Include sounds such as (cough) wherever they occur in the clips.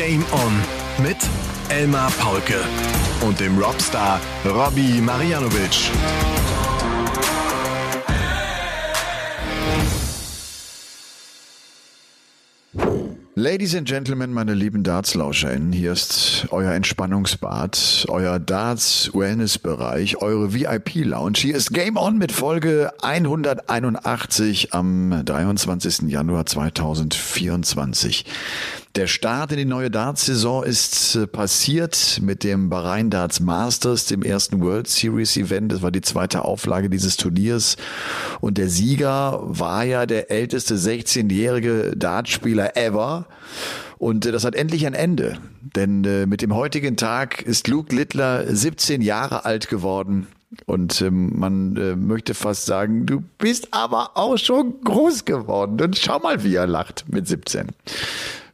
Game On mit Elmar Paulke und dem Rockstar Robbie Marianovic. Ladies and Gentlemen, meine lieben Darts-LauscherInnen, hier ist euer Entspannungsbad, euer Darts-Wellness-Bereich, eure VIP-Lounge. Hier ist Game On mit Folge 181 am 23. Januar 2024. Der Start in die neue Darts-Saison ist äh, passiert mit dem Bahrain Darts Masters, dem ersten World Series Event. Das war die zweite Auflage dieses Turniers. Und der Sieger war ja der älteste 16-jährige Dartspieler ever. Und äh, das hat endlich ein Ende. Denn äh, mit dem heutigen Tag ist Luke Littler 17 Jahre alt geworden. Und ähm, man äh, möchte fast sagen, du bist aber auch schon groß geworden. Und schau mal, wie er lacht mit 17.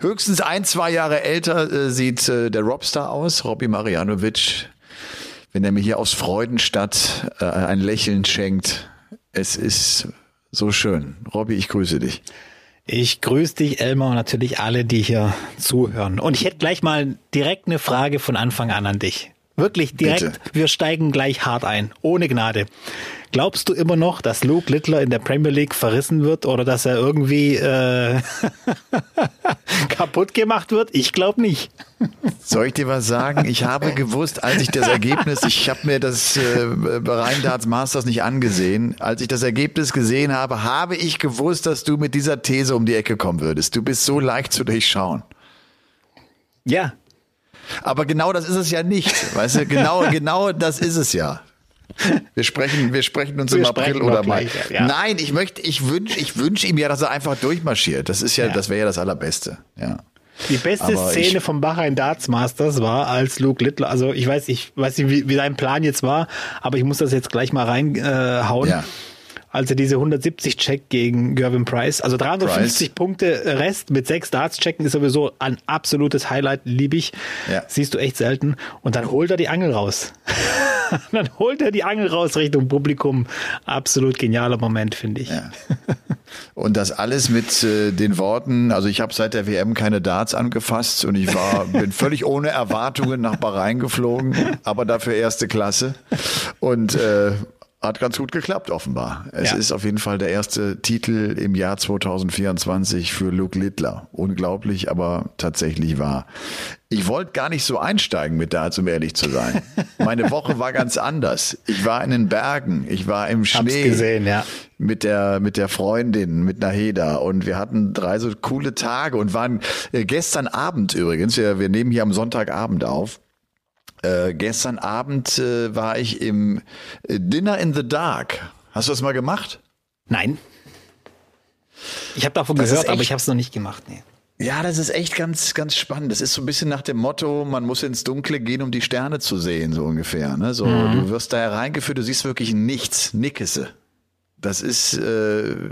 Höchstens ein, zwei Jahre älter äh, sieht äh, der Robstar aus, Robby Marianovic. Wenn er mir hier aus Freudenstadt äh, ein Lächeln schenkt. Es ist so schön. Robby, ich grüße dich. Ich grüße dich, Elmar, und natürlich alle, die hier zuhören. Und ich hätte gleich mal direkt eine Frage von Anfang an an dich. Wirklich direkt, Bitte. wir steigen gleich hart ein, ohne Gnade. Glaubst du immer noch, dass Luke Littler in der Premier League verrissen wird oder dass er irgendwie äh, (laughs) kaputt gemacht wird? Ich glaube nicht. Soll ich dir was sagen? Ich habe gewusst, als ich das Ergebnis, ich habe mir das äh, Bahrain Darts Masters nicht angesehen, als ich das Ergebnis gesehen habe, habe ich gewusst, dass du mit dieser These um die Ecke kommen würdest. Du bist so leicht zu durchschauen. Ja. Aber genau das ist es ja nicht. Weißt du, genau, (laughs) genau das ist es ja. Wir sprechen, wir sprechen uns wir im April oder Mai. Ja. Nein, ich möchte, ich wünsche, ich wünsche ihm ja, dass er einfach durchmarschiert. Das ist ja, ja. das wäre ja das Allerbeste. Ja. Die beste Aber Szene ich, vom Bahrain Darts Masters war, als Luke Littler, also ich weiß, ich weiß nicht, wie, wie sein Plan jetzt war, aber ich muss das jetzt gleich mal reinhauen. Äh, ja als er diese 170 Check gegen Gervin Price, also 350 Price. Punkte Rest mit sechs Darts checken ist sowieso ein absolutes Highlight, liebe ich. Ja. Siehst du echt selten. Und dann holt er die Angel raus. (laughs) dann holt er die Angel raus Richtung Publikum. Absolut genialer Moment, finde ich. Ja. Und das alles mit äh, den Worten, also ich habe seit der WM keine Darts angefasst und ich war, (laughs) bin völlig ohne Erwartungen nach Bahrain geflogen, aber dafür erste Klasse. Und äh, hat ganz gut geklappt, offenbar. Es ja. ist auf jeden Fall der erste Titel im Jahr 2024 für Luke Littler. Unglaublich, aber tatsächlich wahr. Ich wollte gar nicht so einsteigen mit da, um ehrlich zu sein. Meine Woche war ganz anders. Ich war in den Bergen, ich war im Schnee. Hab's gesehen, ja. Mit der, mit der Freundin, mit Naheda. Und wir hatten drei so coole Tage und waren äh, gestern Abend übrigens, wir, wir nehmen hier am Sonntagabend auf, äh, gestern Abend äh, war ich im äh, Dinner in the Dark. Hast du das mal gemacht? Nein. Ich habe davon das gehört, aber ich habe es noch nicht gemacht. Nee. Ja, das ist echt ganz, ganz spannend. Das ist so ein bisschen nach dem Motto, man muss ins Dunkle gehen, um die Sterne zu sehen, so ungefähr. Ne? So, mhm. du wirst da hereingeführt, du siehst wirklich nichts, Nickese. Das ist äh,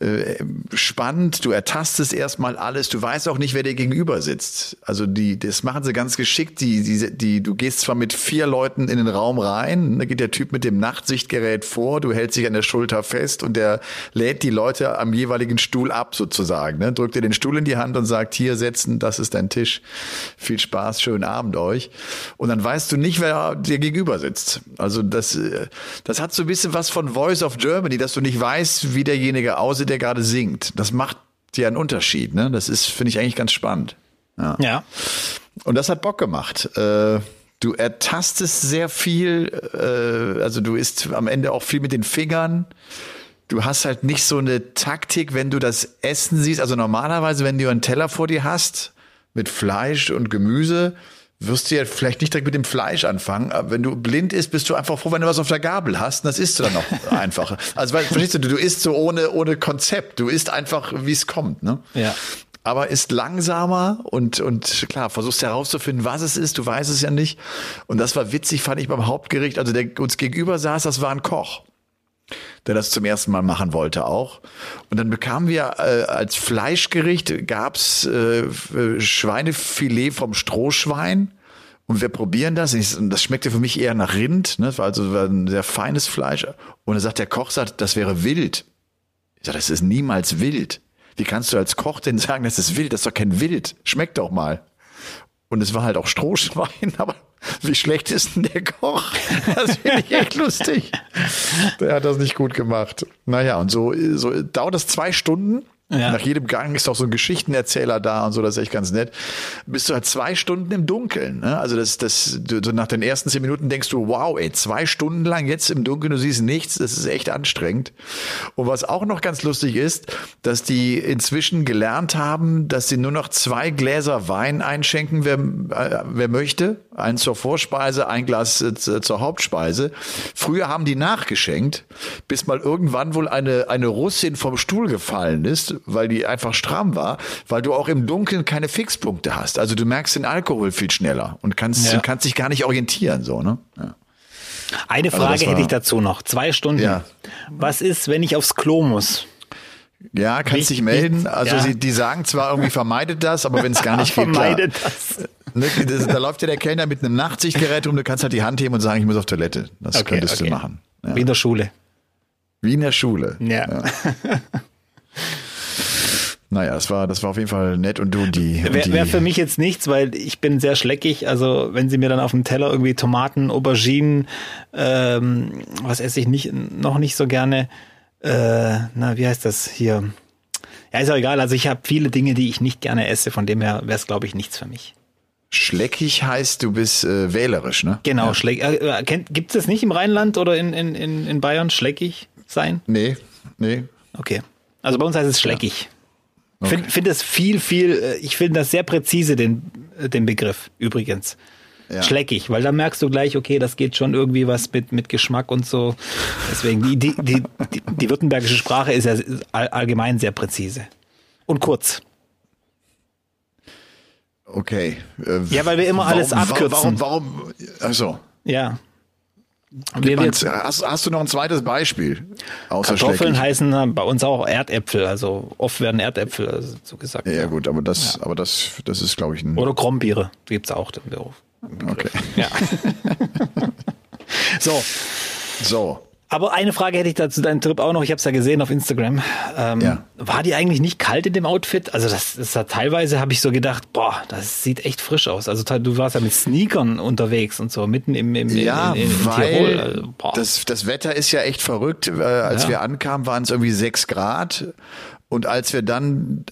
äh, spannend, du ertastest erstmal alles, du weißt auch nicht, wer dir gegenüber sitzt. Also die, das machen sie ganz geschickt. Die, die, die, du gehst zwar mit vier Leuten in den Raum rein, da geht der Typ mit dem Nachtsichtgerät vor, du hältst dich an der Schulter fest und der lädt die Leute am jeweiligen Stuhl ab sozusagen. Ne? Drückt dir den Stuhl in die Hand und sagt, hier setzen, das ist dein Tisch. Viel Spaß, schönen Abend euch. Und dann weißt du nicht, wer dir gegenüber sitzt. Also das, äh, das hat so ein bisschen was von Voice of Germany, dass du nicht weißt, wie derjenige aussieht, der gerade singt. Das macht ja einen Unterschied. Ne? Das ist, finde ich, eigentlich ganz spannend. Ja. ja. Und das hat Bock gemacht. Äh, du ertastest sehr viel, äh, also du isst am Ende auch viel mit den Fingern. Du hast halt nicht so eine Taktik, wenn du das Essen siehst. Also normalerweise, wenn du einen Teller vor dir hast mit Fleisch und Gemüse, wirst du ja vielleicht nicht direkt mit dem Fleisch anfangen. Aber wenn du blind isst, bist du einfach froh, wenn du was auf der Gabel hast. Und das isst du dann noch (laughs) einfacher. Also weil, verstehst du, du isst so ohne, ohne Konzept. Du isst einfach, wie es kommt. Ne? Ja. Aber ist langsamer und, und klar, versuchst herauszufinden, was es ist. Du weißt es ja nicht. Und das war witzig, fand ich beim Hauptgericht. Also der uns gegenüber saß, das war ein Koch der das zum ersten Mal machen wollte auch. Und dann bekamen wir äh, als Fleischgericht gab's äh, Schweinefilet vom Strohschwein. Und wir probieren das. Und das schmeckte für mich eher nach Rind. Ne? Das war also ein sehr feines Fleisch. Und dann sagt der Koch, sagt, das wäre wild. Ich sage, das ist niemals wild. Wie kannst du als Koch denn sagen, das ist wild? Das ist doch kein Wild. Schmeckt doch mal. Und es war halt auch Strohschwein, (laughs) aber wie schlecht ist denn der Koch? Das finde ich echt lustig. (laughs) Der hat das nicht gut gemacht. Naja, und so, so dauert das zwei Stunden. Ja. Nach jedem Gang ist auch so ein Geschichtenerzähler da und so, das ist echt ganz nett. Bist du halt zwei Stunden im Dunkeln. Ne? Also das, das, du, so nach den ersten zehn Minuten denkst du, wow, ey, zwei Stunden lang jetzt im Dunkeln, du siehst nichts, das ist echt anstrengend. Und was auch noch ganz lustig ist, dass die inzwischen gelernt haben, dass sie nur noch zwei Gläser Wein einschenken, wer, äh, wer möchte. Eins zur Vorspeise, ein Glas äh, zur Hauptspeise. Früher haben die nachgeschenkt, bis mal irgendwann wohl eine, eine Russin vom Stuhl gefallen ist weil die einfach stramm war, weil du auch im Dunkeln keine Fixpunkte hast. Also du merkst den Alkohol viel schneller und kannst, ja. kannst dich gar nicht orientieren, so, ne? Ja. Eine also Frage also hätte ich dazu noch. Zwei Stunden. Ja. Was ist, wenn ich aufs Klo muss? Ja, kannst dich melden. Also ja. sie, die sagen zwar irgendwie vermeidet das, aber wenn es gar nicht (laughs) geht, vermeidet klar. das. Ne, das. Da läuft ja der Kellner mit einem Nachtsichtgerät rum, du kannst halt die Hand heben und sagen, ich muss auf Toilette. Das okay, könntest okay. du machen. Ja. Wie in der Schule. Wie in der Schule. Ja. ja. (laughs) Naja, das war, das war auf jeden Fall nett und du die. Wäre wär für mich jetzt nichts, weil ich bin sehr schleckig. Also wenn sie mir dann auf dem Teller irgendwie Tomaten, Auberginen, ähm, was esse ich nicht, noch nicht so gerne. Äh, na, wie heißt das hier? Ja, ist auch egal. Also ich habe viele Dinge, die ich nicht gerne esse. Von dem her wäre es, glaube ich, nichts für mich. Schleckig heißt, du bist äh, wählerisch, ne? Genau, ja. schleckig. Äh, Gibt es das nicht im Rheinland oder in, in, in, in Bayern, schleckig sein? Nee, nee. Okay. Also bei uns heißt es schleckig. Ja. Okay. Finde find das viel, viel, äh, ich finde das sehr präzise, den, äh, den Begriff übrigens. Ja. Schleckig, weil da merkst du gleich, okay, das geht schon irgendwie was mit, mit Geschmack und so. Deswegen, die, die, die, die, die württembergische Sprache ist ja allgemein sehr präzise. Und kurz. Okay. Äh, ja, weil wir immer warum, alles abkürzen. Warum, warum, also. Ja. Wir, hast, hast, du noch ein zweites Beispiel? Außer Kartoffeln heißen bei uns auch Erdäpfel, also oft werden Erdäpfel also so gesagt. Ja, ja, gut, aber das, ja. aber das, das ist, glaube ich, ein. Oder Krombiere gibt's auch im Beruf. Okay. Ja. (laughs) (laughs) so. So. Aber eine Frage hätte ich dazu deinen Trip auch noch. Ich habe es ja gesehen auf Instagram. Ähm, ja. War die eigentlich nicht kalt in dem Outfit? Also das, das hat teilweise habe ich so gedacht, boah, das sieht echt frisch aus. Also du warst ja mit Sneakern unterwegs und so mitten im, im, ja, in, in, in weil Tirol. Also, das, das Wetter ist ja echt verrückt. Äh, als ja. wir ankamen, waren es irgendwie sechs Grad. Und als wir dann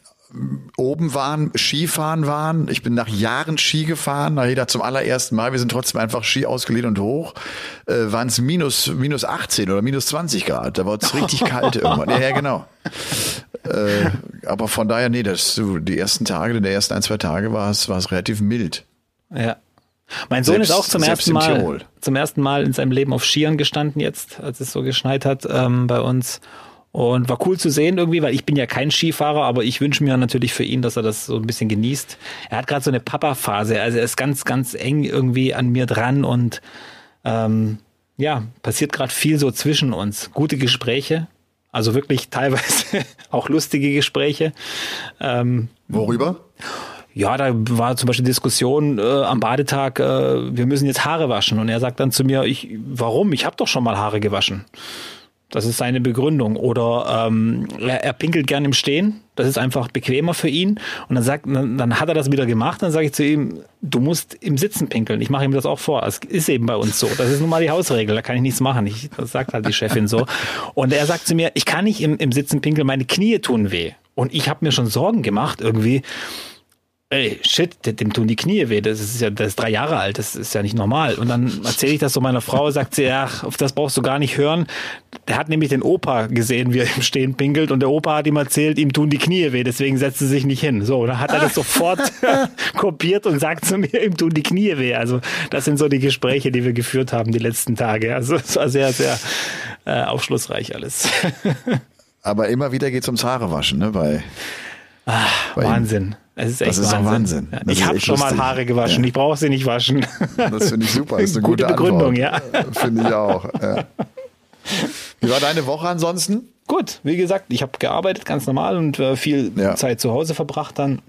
oben waren, Skifahren waren. Ich bin nach Jahren Ski gefahren, nach jeder zum allerersten Mal. Wir sind trotzdem einfach Ski ausgeliehen und hoch. Äh, waren es minus, minus 18 oder minus 20 Grad. Da war es richtig (laughs) kalt irgendwann. Ja, ja genau. Äh, aber von daher, nee, das, so, die ersten Tage, die ersten ein, zwei Tage war es, war es relativ mild. Ja. Mein Sohn selbst, ist auch zum ersten Mal, zum ersten Mal in seinem Leben auf Skiern gestanden jetzt, als es so geschneit hat ähm, bei uns. Und war cool zu sehen irgendwie, weil ich bin ja kein Skifahrer, aber ich wünsche mir natürlich für ihn, dass er das so ein bisschen genießt. Er hat gerade so eine Papa-Phase, also er ist ganz, ganz eng irgendwie an mir dran und ähm, ja, passiert gerade viel so zwischen uns. Gute Gespräche, also wirklich teilweise (laughs) auch lustige Gespräche. Ähm, Worüber? Ja, da war zum Beispiel Diskussion äh, am Badetag, äh, wir müssen jetzt Haare waschen. Und er sagt dann zu mir, ich, warum? Ich habe doch schon mal Haare gewaschen. Das ist seine Begründung. Oder ähm, er, er pinkelt gern im Stehen. Das ist einfach bequemer für ihn. Und dann sagt, dann, dann hat er das wieder gemacht. Dann sage ich zu ihm, du musst im Sitzen pinkeln. Ich mache ihm das auch vor. Es ist eben bei uns so. Das ist nun mal die Hausregel. Da kann ich nichts machen. Ich, das sagt halt die Chefin so. Und er sagt zu mir, ich kann nicht im, im Sitzen pinkeln. Meine Knie tun weh. Und ich habe mir schon Sorgen gemacht irgendwie ey, shit, dem tun die Knie weh, das ist ja, das ist drei Jahre alt, das ist ja nicht normal. Und dann erzähle ich das so meiner Frau, sagt sie, ja, auf das brauchst du gar nicht hören. Der hat nämlich den Opa gesehen, wie er im Stehen pinkelt und der Opa hat ihm erzählt, ihm tun die Knie weh, deswegen setzt er sich nicht hin. So, dann hat er das sofort (laughs) kopiert und sagt zu mir, ihm tun die Knie weh. Also das sind so die Gespräche, die wir geführt haben die letzten Tage. Also es war sehr, sehr äh, aufschlussreich alles. (laughs) Aber immer wieder geht es ums Haarewaschen, ne? Bei, Ach, bei Wahnsinn. Ihm. Es ist echt das ist Wahnsinn. Wahnsinn. Ja, ich habe schon lustig. mal Haare gewaschen. Ja. Ich brauche sie nicht waschen. Das finde ich super. Das ist eine (laughs) gute, gute Begründung, Antwort. ja. (laughs) Finde ich auch. Ja. Wie war deine Woche ansonsten? Gut, wie gesagt, ich habe gearbeitet, ganz normal und äh, viel Zeit zu Hause verbracht dann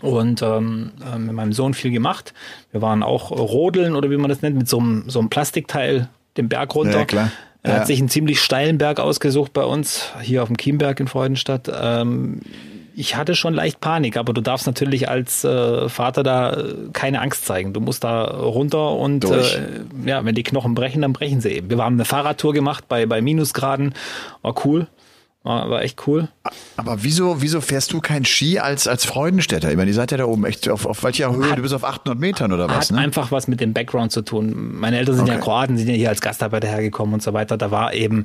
und ähm, äh, mit meinem Sohn viel gemacht. Wir waren auch rodeln oder wie man das nennt, mit so einem, so einem Plastikteil den Berg runter. Ja, klar. Er hat sich einen ziemlich steilen Berg ausgesucht bei uns, hier auf dem Chiemberg in Freudenstadt. Ähm, ich hatte schon leicht Panik, aber du darfst natürlich als äh, Vater da äh, keine Angst zeigen. Du musst da runter und äh, ja, wenn die Knochen brechen, dann brechen sie eben. Wir haben eine Fahrradtour gemacht bei, bei Minusgraden, war cool. War, war echt cool. Aber wieso, wieso fährst du kein Ski als, als Freudenstädter? Ich meine, ihr seid ja da oben echt auf, auf welcher Höhe? Hat, du bist auf 800 Metern oder was? Hat ne? einfach was mit dem Background zu tun. Meine Eltern sind okay. ja Kroaten, sind ja hier als Gastarbeiter hergekommen und so weiter. Da war eben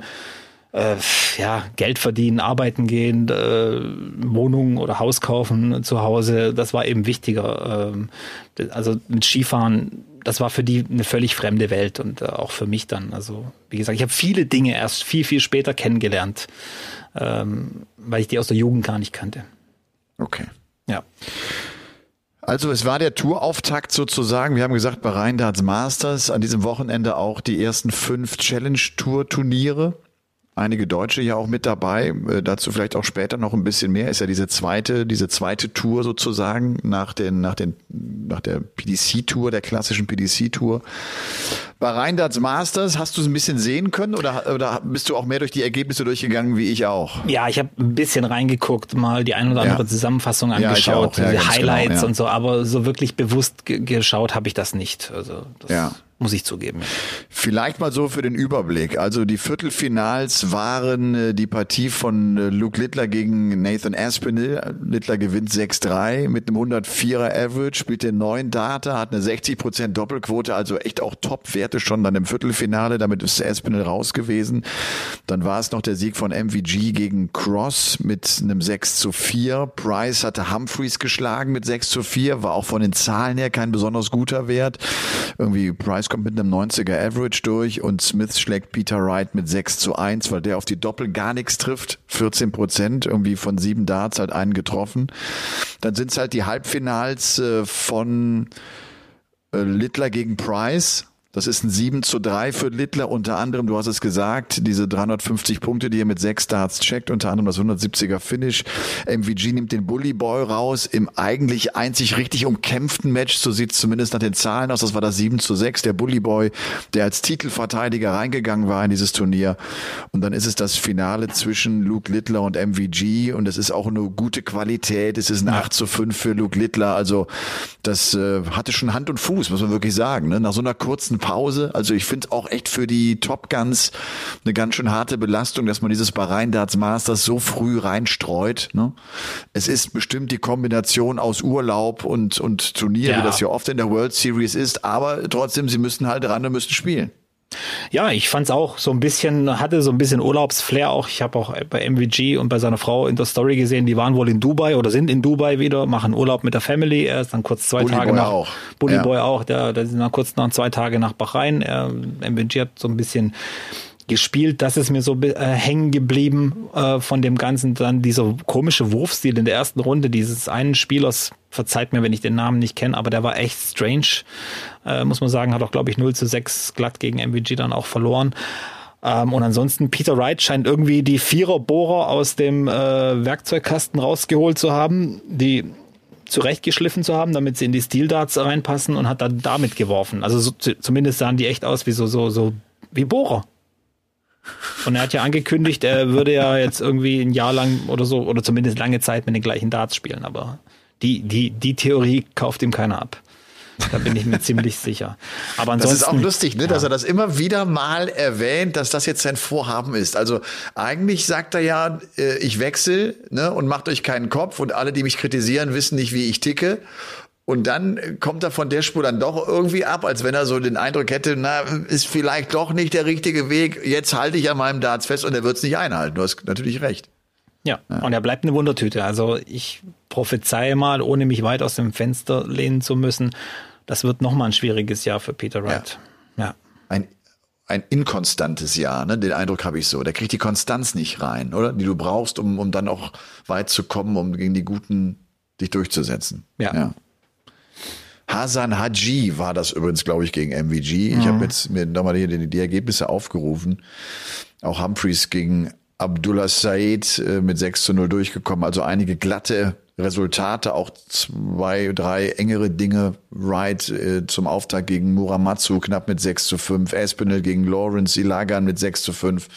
äh, ja, Geld verdienen, arbeiten gehen, äh, Wohnungen oder Haus kaufen zu Hause, das war eben wichtiger. Ähm, also mit Skifahren, das war für die eine völlig fremde Welt und äh, auch für mich dann. Also wie gesagt, ich habe viele Dinge erst viel, viel später kennengelernt, ähm, weil ich die aus der Jugend gar nicht kannte. Okay. Ja. Also es war der Tourauftakt sozusagen. Wir haben gesagt, bei Rheindarts Masters an diesem Wochenende auch die ersten fünf Challenge-Tour-Turniere einige Deutsche ja auch mit dabei. Äh, dazu vielleicht auch später noch ein bisschen mehr. Ist ja diese zweite, diese zweite Tour sozusagen nach den, nach den, nach der PDC-Tour, der klassischen PDC-Tour. Bei Rheindarts Masters hast du es ein bisschen sehen können oder, oder bist du auch mehr durch die Ergebnisse durchgegangen wie ich auch? Ja, ich habe ein bisschen reingeguckt, mal die ein oder andere ja. Zusammenfassung angeschaut, ja, ja, Highlights genau, und so, aber so wirklich bewusst geschaut habe ich das nicht. Also das ja muss ich zugeben. Vielleicht mal so für den Überblick. Also die Viertelfinals waren äh, die Partie von äh, Luke Littler gegen Nathan Aspinall. Littler gewinnt 6-3 mit einem 104er Average, spielt den neuen Data, hat eine 60% Doppelquote, also echt auch Top-Werte schon dann im Viertelfinale. Damit ist Aspinall raus gewesen. Dann war es noch der Sieg von MVG gegen Cross mit einem 6 zu 4. Price hatte Humphreys geschlagen mit 6 zu 4, war auch von den Zahlen her kein besonders guter Wert. Irgendwie Price kommt mit einem 90er Average durch und Smith schlägt Peter Wright mit 6 zu 1, weil der auf die Doppel gar nichts trifft. 14 Prozent, irgendwie von sieben Darts halt einen getroffen. Dann sind es halt die Halbfinals äh, von äh, Littler gegen Price das ist ein 7 zu 3 für Littler, unter anderem, du hast es gesagt, diese 350 Punkte, die er mit sechs Starts checkt, unter anderem das 170er Finish. MVG nimmt den Bully Boy raus im eigentlich einzig richtig umkämpften Match, so sieht es zumindest nach den Zahlen aus, das war das 7 zu 6, der Bully Boy, der als Titelverteidiger reingegangen war in dieses Turnier. Und dann ist es das Finale zwischen Luke Littler und MVG und es ist auch eine gute Qualität, es ist ein 8 zu 5 für Luke Littler, also das äh, hatte schon Hand und Fuß, muss man wirklich sagen. Ne? Nach so einer kurzen Pause. Also ich finde auch echt für die Top Guns eine ganz schön harte Belastung, dass man dieses Bahrain Darts Masters so früh reinstreut. Ne? Es ist bestimmt die Kombination aus Urlaub und, und Turnier, ja. wie das ja oft in der World Series ist, aber trotzdem, sie müssen halt ran und müssen spielen. Ja, ich fand's auch so ein bisschen, hatte so ein bisschen Urlaubsflair auch. Ich habe auch bei MVG und bei seiner Frau in der Story gesehen, die waren wohl in Dubai oder sind in Dubai wieder, machen Urlaub mit der Family. Er ist dann kurz zwei Bully Tage Boy nach auch. Bully ja. Boy auch, der, der sind dann kurz nach zwei Tage nach Bahrain. Er, MVG hat so ein bisschen gespielt. Das ist mir so äh, hängen geblieben äh, von dem Ganzen. Dann dieser komische Wurfstil in der ersten Runde dieses einen Spielers, verzeiht mir, wenn ich den Namen nicht kenne, aber der war echt strange, äh, muss man sagen. Hat auch, glaube ich, 0 zu 6 glatt gegen MVG dann auch verloren. Ähm, und ansonsten, Peter Wright scheint irgendwie die Viererbohrer aus dem äh, Werkzeugkasten rausgeholt zu haben, die zurechtgeschliffen zu haben, damit sie in die Steel Darts reinpassen und hat dann damit geworfen. Also so, zumindest sahen die echt aus wie so, so, so wie Bohrer. Und er hat ja angekündigt, er würde ja jetzt irgendwie ein Jahr lang oder so, oder zumindest lange Zeit mit den gleichen Darts spielen, aber die, die, die Theorie kauft ihm keiner ab. Da bin ich mir ziemlich sicher. Aber ansonsten, das ist auch lustig, ne, ja. dass er das immer wieder mal erwähnt, dass das jetzt sein Vorhaben ist. Also eigentlich sagt er ja, äh, ich wechsle ne, und macht euch keinen Kopf und alle, die mich kritisieren, wissen nicht, wie ich ticke. Und dann kommt er von der Spur dann doch irgendwie ab, als wenn er so den Eindruck hätte, na, ist vielleicht doch nicht der richtige Weg. Jetzt halte ich an meinem Darts fest und er wird es nicht einhalten. Du hast natürlich recht. Ja, ja, und er bleibt eine Wundertüte. Also ich prophezeie mal, ohne mich weit aus dem Fenster lehnen zu müssen, das wird nochmal ein schwieriges Jahr für Peter Wright. Ja. ja. Ein, ein inkonstantes Jahr, ne? Den Eindruck habe ich so. Der kriegt die Konstanz nicht rein, oder? Die du brauchst, um, um dann auch weit zu kommen, um gegen die Guten dich durchzusetzen. ja. ja. Hasan Haji war das übrigens, glaube ich, gegen MVG. Mhm. Ich habe jetzt mir nochmal die, die, die Ergebnisse aufgerufen. Auch Humphreys gegen Abdullah Said äh, mit 6 zu 0 durchgekommen. Also einige glatte Resultate, auch zwei, drei engere Dinge. Wright äh, zum Auftakt gegen Muramatsu knapp mit 6 zu 5. Espinel gegen Lawrence Ilagan mit 6 zu 5.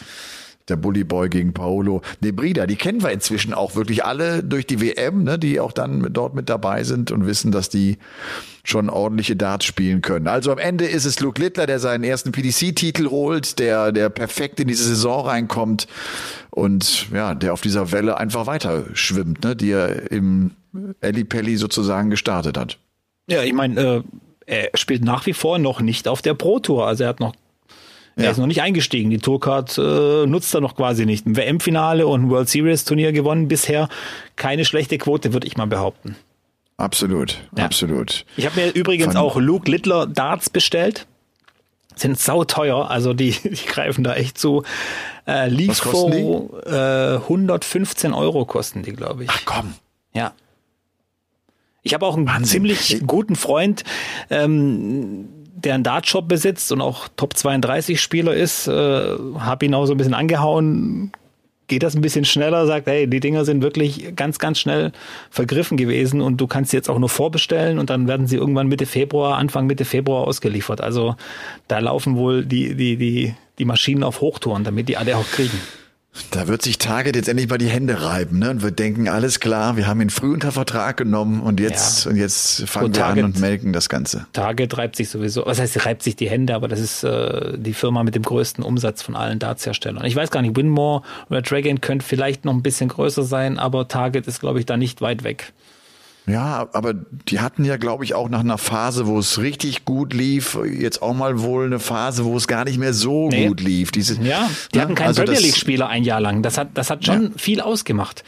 der Bully Boy gegen Paolo Nebrida. Die kennen wir inzwischen auch wirklich alle durch die WM, ne, die auch dann dort mit dabei sind und wissen, dass die schon ordentliche Darts spielen können. Also am Ende ist es Luke Littler, der seinen ersten PDC-Titel holt, der, der perfekt in diese Saison reinkommt und ja, der auf dieser Welle einfach weiter schwimmt, ne, die er im Ellie Pelli sozusagen gestartet hat. Ja, ich meine, äh, er spielt nach wie vor noch nicht auf der Pro Tour. Also er hat noch er ja. ist noch nicht eingestiegen. Die Tourcard äh, nutzt er noch quasi nicht. Ein WM-Finale und ein World Series Turnier gewonnen bisher. Keine schlechte Quote, würde ich mal behaupten. Absolut, ja. absolut. Ich habe mir übrigens Von auch Luke Littler Darts bestellt. Sind sauteuer, also die, (laughs) die greifen da echt zu. Äh, Liefo äh, 115 Euro kosten die, glaube ich. Ach komm. Ja. Ich habe auch einen Wahnsinn. ziemlich guten Freund, ähm, der einen Dartshop besitzt und auch Top 32 Spieler ist, äh, habe ihn auch so ein bisschen angehauen. Geht das ein bisschen schneller, sagt, hey, die Dinger sind wirklich ganz, ganz schnell vergriffen gewesen und du kannst sie jetzt auch nur vorbestellen und dann werden sie irgendwann Mitte Februar, Anfang Mitte Februar ausgeliefert. Also da laufen wohl die, die, die, die Maschinen auf Hochtouren, damit die alle auch kriegen. Da wird sich Target jetzt endlich mal die Hände reiben, ne? Und wir denken, alles klar, wir haben ihn früh unter Vertrag genommen und jetzt, ja. und jetzt fangen und wir Target, an und melken das Ganze. Target reibt sich sowieso, was heißt, reibt sich die Hände, aber das ist äh, die Firma mit dem größten Umsatz von allen Darts-Herstellern. Ich weiß gar nicht, Winmore oder Dragon könnte vielleicht noch ein bisschen größer sein, aber Target ist, glaube ich, da nicht weit weg. Ja, aber die hatten ja, glaube ich, auch nach einer Phase, wo es richtig gut lief, jetzt auch mal wohl eine Phase, wo es gar nicht mehr so nee. gut lief. Diese, ja, die ja, hatten keinen also Premier League-Spieler ein Jahr lang. Das hat, das hat schon ja. viel ausgemacht.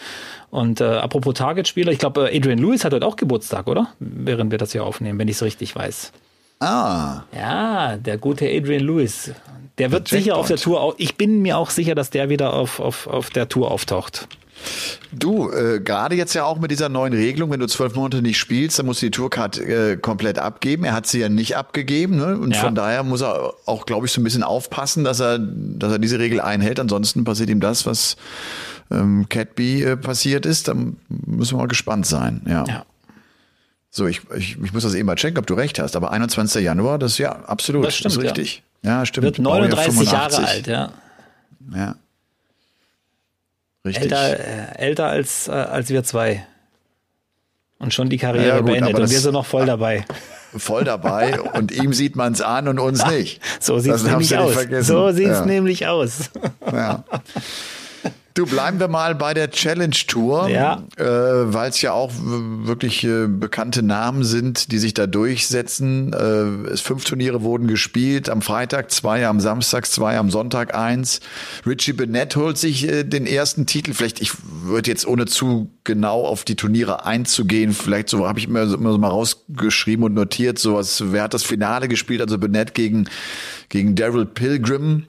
Und äh, apropos Target-Spieler, ich glaube, Adrian Lewis hat heute auch Geburtstag, oder? Während wir das hier aufnehmen, wenn ich es richtig weiß. Ah. Ja, der gute Adrian Lewis. Der wird der sicher auf der Tour, ich bin mir auch sicher, dass der wieder auf, auf, auf der Tour auftaucht. Du, äh, gerade jetzt ja auch mit dieser neuen Regelung, wenn du zwölf Monate nicht spielst, dann musst du die Tourcard äh, komplett abgeben. Er hat sie ja nicht abgegeben, ne? Und ja. von daher muss er auch, glaube ich, so ein bisschen aufpassen, dass er, dass er diese Regel einhält. Ansonsten passiert ihm das, was ähm, Catby äh, passiert ist. Dann müssen wir mal gespannt sein. Ja. ja. So, ich, ich, ich muss das eben mal checken, ob du recht hast. Aber 21. Januar, das ist ja absolut, das, stimmt, das ist richtig. Ja, ja stimmt. Wird 39 Jahre alt, ja. Ja. Richtig. Älter, äh, älter als, äh, als wir zwei. Und schon die Karriere ja, gut, beendet. Und wir sind noch voll dabei. (laughs) Voll dabei und ihm sieht man es an und uns (laughs) nicht. So sieht es nämlich aus. So sieht es ja. nämlich aus. Ja. (laughs) Du, bleiben wir mal bei der Challenge Tour, ja. äh, weil es ja auch wirklich äh, bekannte Namen sind, die sich da durchsetzen. Äh, es fünf Turniere wurden gespielt, am Freitag zwei, am Samstag zwei, am Sonntag eins. Richie Bennett holt sich äh, den ersten Titel. Vielleicht, ich würde jetzt ohne zu genau auf die Turniere einzugehen, vielleicht so habe ich mir immer so mal rausgeschrieben und notiert, sowas, wer hat das Finale gespielt, also Bennett gegen gegen Daryl Pilgrim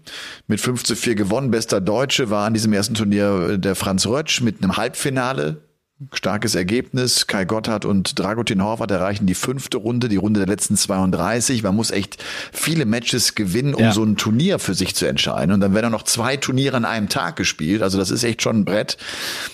mit 5 zu 4 gewonnen. Bester Deutsche war an diesem ersten Turnier der Franz Rötsch mit einem Halbfinale Starkes Ergebnis. Kai Gotthard und Dragutin Horvath erreichen die fünfte Runde, die Runde der letzten 32. Man muss echt viele Matches gewinnen, um ja. so ein Turnier für sich zu entscheiden. Und dann werden noch zwei Turniere an einem Tag gespielt. Also das ist echt schon ein Brett.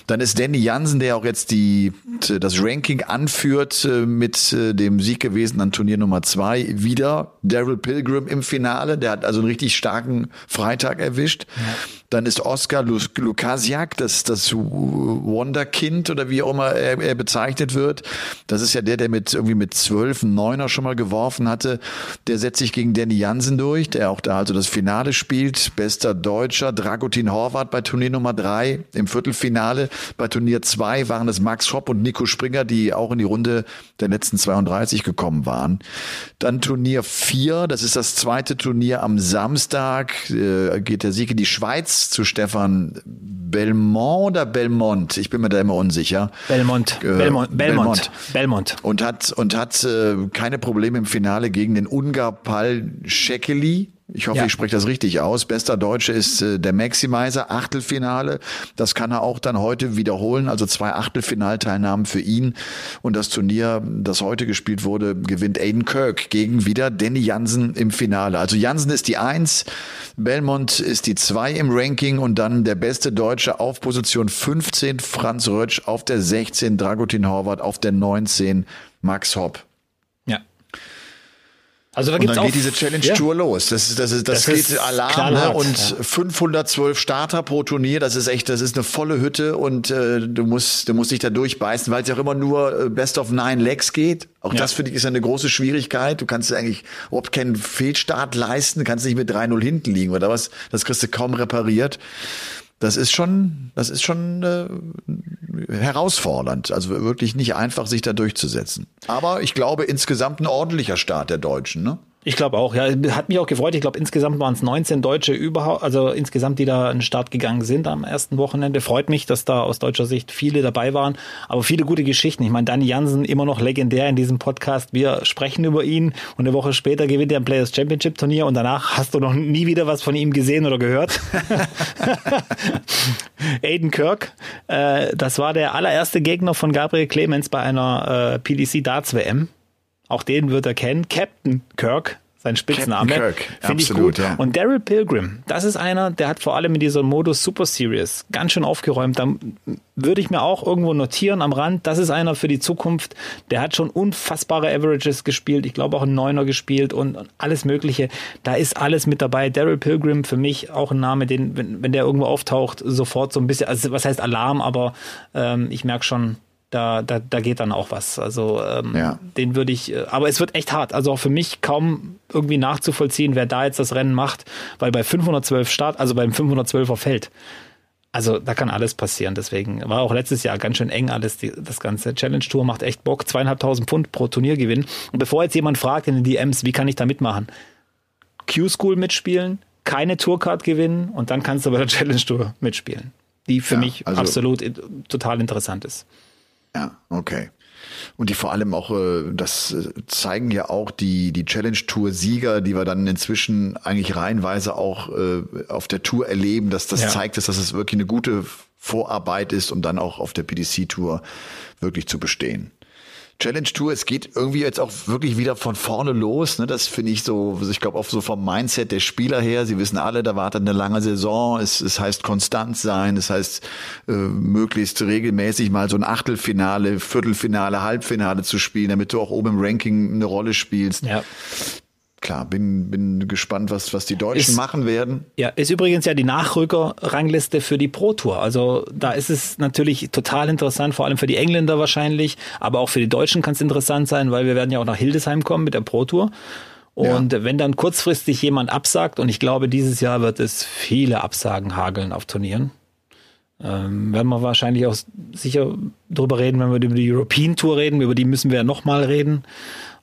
Dann ist Danny Jansen, der auch jetzt die, das Ranking anführt, äh, mit äh, dem Sieg gewesen an Turnier Nummer zwei. Wieder Daryl Pilgrim im Finale. Der hat also einen richtig starken Freitag erwischt. Ja. Dann ist Oskar Lukasiak, das, das Wonderkind oder wie auch immer er, er bezeichnet wird. Das ist ja der, der mit irgendwie mit zwölf Neuner schon mal geworfen hatte. Der setzt sich gegen Danny Jansen durch, der auch da also das Finale spielt. Bester Deutscher, Dragutin Horvath bei Turnier Nummer drei im Viertelfinale. Bei Turnier zwei waren es Max Schopp und Nico Springer, die auch in die Runde der letzten 32 gekommen waren. Dann Turnier vier, das ist das zweite Turnier am Samstag, äh, geht der Sieg in die Schweiz zu Stefan Belmont oder Belmont? Ich bin mir da immer unsicher. Belmont. Äh, Belmont. Belmont. Belmont. Und hat, und hat äh, keine Probleme im Finale gegen den Ungar Pal Shekeli ich hoffe, ja. ich spreche das richtig aus. Bester Deutsche ist äh, der Maximizer, Achtelfinale. Das kann er auch dann heute wiederholen. Also zwei Achtelfinalteilnahmen für ihn. Und das Turnier, das heute gespielt wurde, gewinnt Aiden Kirk gegen wieder Danny Jansen im Finale. Also Jansen ist die Eins, Belmont ist die Zwei im Ranking und dann der beste Deutsche auf Position 15, Franz Rötsch auf der 16, Dragutin Horvath auf der 19, Max Hopp. Also da gibt's und dann auch, geht diese Challenge Tour ja. los. Das, ist, das, ist, das, das geht Alarm ne? und ja. 512 Starter pro Turnier. Das ist echt, das ist eine volle Hütte und äh, du musst, du musst dich da durchbeißen, weil es ja auch immer nur äh, Best of Nine Legs geht. Auch ja. das finde ich ist eine große Schwierigkeit. Du kannst eigentlich überhaupt keinen Fehlstart leisten, du kannst nicht mit 3-0 hinten liegen oder was. Das kriegst du kaum repariert das ist schon, das ist schon äh, herausfordernd. Also wirklich nicht einfach, sich da durchzusetzen. Aber ich glaube insgesamt ein ordentlicher Start der Deutschen. Ne? Ich glaube auch, ja. Hat mich auch gefreut. Ich glaube, insgesamt waren es 19 Deutsche überhaupt, also insgesamt, die da in den Start gegangen sind am ersten Wochenende. Freut mich, dass da aus deutscher Sicht viele dabei waren. Aber viele gute Geschichten. Ich meine, Danny Jansen immer noch legendär in diesem Podcast. Wir sprechen über ihn und eine Woche später gewinnt er ein Players Championship Turnier und danach hast du noch nie wieder was von ihm gesehen oder gehört. (laughs) Aiden Kirk, äh, das war der allererste Gegner von Gabriel Clemens bei einer äh, PDC Darts WM. Auch den wird er kennen. Captain Kirk, sein Spitzname. Finde ich gut. Ja. Und Daryl Pilgrim, das ist einer, der hat vor allem in dieser Modus Super Series ganz schön aufgeräumt. Da würde ich mir auch irgendwo notieren am Rand. Das ist einer für die Zukunft. Der hat schon unfassbare Averages gespielt. Ich glaube auch einen Neuner gespielt und, alles Mögliche. Da ist alles mit dabei. Daryl Pilgrim für mich auch ein Name, den, wenn, wenn der irgendwo auftaucht, sofort so ein bisschen, also was heißt Alarm, aber ähm, ich merke schon, da, da, da geht dann auch was. Also ähm, ja. den würde ich, äh, aber es wird echt hart. Also auch für mich kaum irgendwie nachzuvollziehen, wer da jetzt das Rennen macht, weil bei 512 Start, also beim 512er Feld, also da kann alles passieren. Deswegen war auch letztes Jahr ganz schön eng alles. Die, das ganze Challenge Tour macht echt Bock. Zweieinhalbtausend Pfund pro Turnier gewinnen. Und bevor jetzt jemand fragt in den DMs, wie kann ich da mitmachen? Q-School mitspielen, keine Tourcard gewinnen und dann kannst du bei der (laughs) Challenge Tour mitspielen. Die für ja, mich also absolut total interessant ist. Ja, okay. Und die vor allem auch, äh, das äh, zeigen ja auch die, die Challenge Tour Sieger, die wir dann inzwischen eigentlich reihenweise auch äh, auf der Tour erleben, dass das ja. zeigt, dass das wirklich eine gute Vorarbeit ist, um dann auch auf der PDC Tour wirklich zu bestehen. Challenge Tour, es geht irgendwie jetzt auch wirklich wieder von vorne los. Ne? Das finde ich so, ich glaube auch so vom Mindset der Spieler her. Sie wissen alle, da wartet eine lange Saison. Es, es heißt konstant sein. Es heißt äh, möglichst regelmäßig mal so ein Achtelfinale, Viertelfinale, Halbfinale zu spielen, damit du auch oben im Ranking eine Rolle spielst. Ja klar, bin, bin gespannt, was, was die Deutschen ist, machen werden. Ja, ist übrigens ja die Nachrücker-Rangliste für die Pro Tour. Also da ist es natürlich total interessant, vor allem für die Engländer wahrscheinlich, aber auch für die Deutschen kann es interessant sein, weil wir werden ja auch nach Hildesheim kommen mit der Pro Tour. Und ja. wenn dann kurzfristig jemand absagt, und ich glaube, dieses Jahr wird es viele Absagen hageln auf Turnieren, ähm, werden wir wahrscheinlich auch sicher drüber reden, wenn wir über die European Tour reden, über die müssen wir ja nochmal reden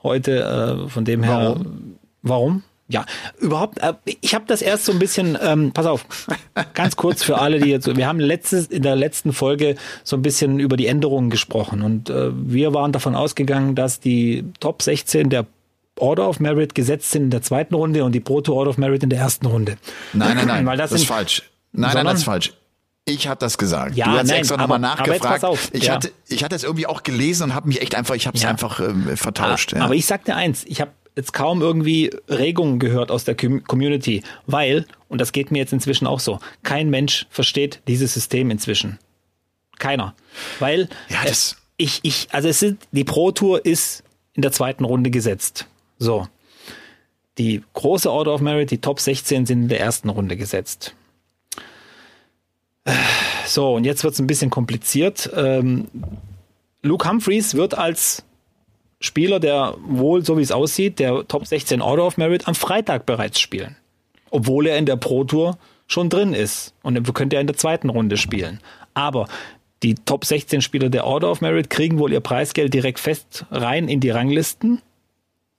heute. Äh, von dem her. Warum? Warum? Ja, überhaupt, äh, ich habe das erst so ein bisschen, ähm, pass auf, ganz kurz für alle, die jetzt, wir haben letztes, in der letzten Folge so ein bisschen über die Änderungen gesprochen und äh, wir waren davon ausgegangen, dass die Top 16 der Order of Merit gesetzt sind in der zweiten Runde und die Proto Order of Merit in der ersten Runde. Nein, nein, nein, Weil das, das ist falsch. Nein, nein, das ist falsch. Ich habe das gesagt. Ja, du hast nein, extra nochmal nachgefragt. ich, ja. hatte, ich hatte es irgendwie auch gelesen und habe mich echt einfach, ich habe es ja. einfach ähm, vertauscht. Aber, ja. aber ich sagte eins, ich habe jetzt kaum irgendwie Regungen gehört aus der Community, weil, und das geht mir jetzt inzwischen auch so, kein Mensch versteht dieses System inzwischen. Keiner. Weil ja, das ich, ich, also es sind, die Pro Tour ist in der zweiten Runde gesetzt. So. Die große Order of Merit, die Top 16 sind in der ersten Runde gesetzt. So, und jetzt wird es ein bisschen kompliziert. Ähm, Luke Humphreys wird als Spieler, der wohl, so wie es aussieht, der Top 16 Order of Merit am Freitag bereits spielen. Obwohl er in der Pro Tour schon drin ist. Und dann könnte er in der zweiten Runde spielen. Aber die Top 16 Spieler der Order of Merit kriegen wohl ihr Preisgeld direkt fest rein in die Ranglisten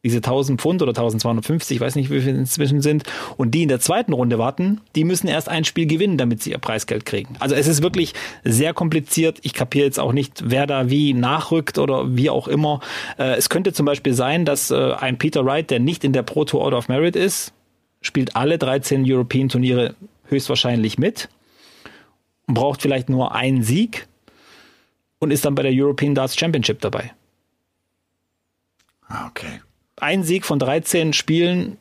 diese 1000 Pfund oder 1250, ich weiß nicht, wie viel inzwischen sind, und die in der zweiten Runde warten, die müssen erst ein Spiel gewinnen, damit sie ihr Preisgeld kriegen. Also es ist wirklich sehr kompliziert. Ich kapiere jetzt auch nicht, wer da wie nachrückt oder wie auch immer. Äh, es könnte zum Beispiel sein, dass äh, ein Peter Wright, der nicht in der Pro Tour Order of Merit ist, spielt alle 13 European Turniere höchstwahrscheinlich mit, braucht vielleicht nur einen Sieg und ist dann bei der European Darts Championship dabei. Ah, okay ein Sieg von 13 Spielen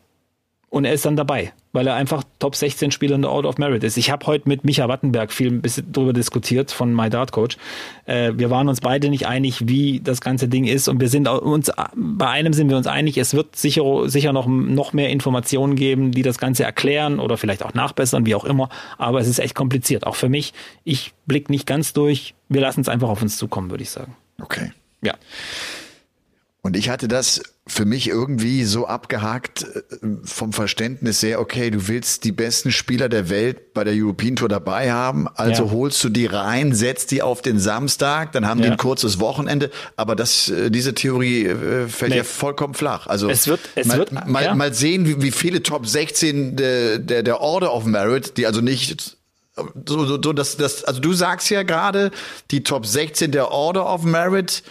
und er ist dann dabei. weil er einfach Top 16 Spieler in der Order of Merit ist. Ich habe heute mit Micha Wattenberg viel ein bisschen drüber diskutiert von My Dart Coach. Äh, wir waren uns beide nicht einig, wie das ganze Ding ist und wir sind uns bei einem sind wir uns einig, es wird sicher sicher noch noch mehr Informationen geben, die das ganze erklären oder vielleicht auch nachbessern, wie auch immer, aber es ist echt kompliziert, auch für mich. Ich blick nicht ganz durch. Wir lassen es einfach auf uns zukommen, würde ich sagen. Okay. Ja. Und ich hatte das für mich irgendwie so abgehakt äh, vom Verständnis her, okay, du willst die besten Spieler der Welt bei der European Tour dabei haben, also ja. holst du die rein, setzt die auf den Samstag, dann haben ja. die ein kurzes Wochenende, aber das, äh, diese Theorie äh, fällt nee. ja vollkommen flach. Also es wird, es mal, wird, mal, ja. mal sehen, wie, wie viele Top 16 der, der, der Order of Merit, die also nicht so, so, so das, das, also du sagst ja gerade, die Top 16 der Order of Merit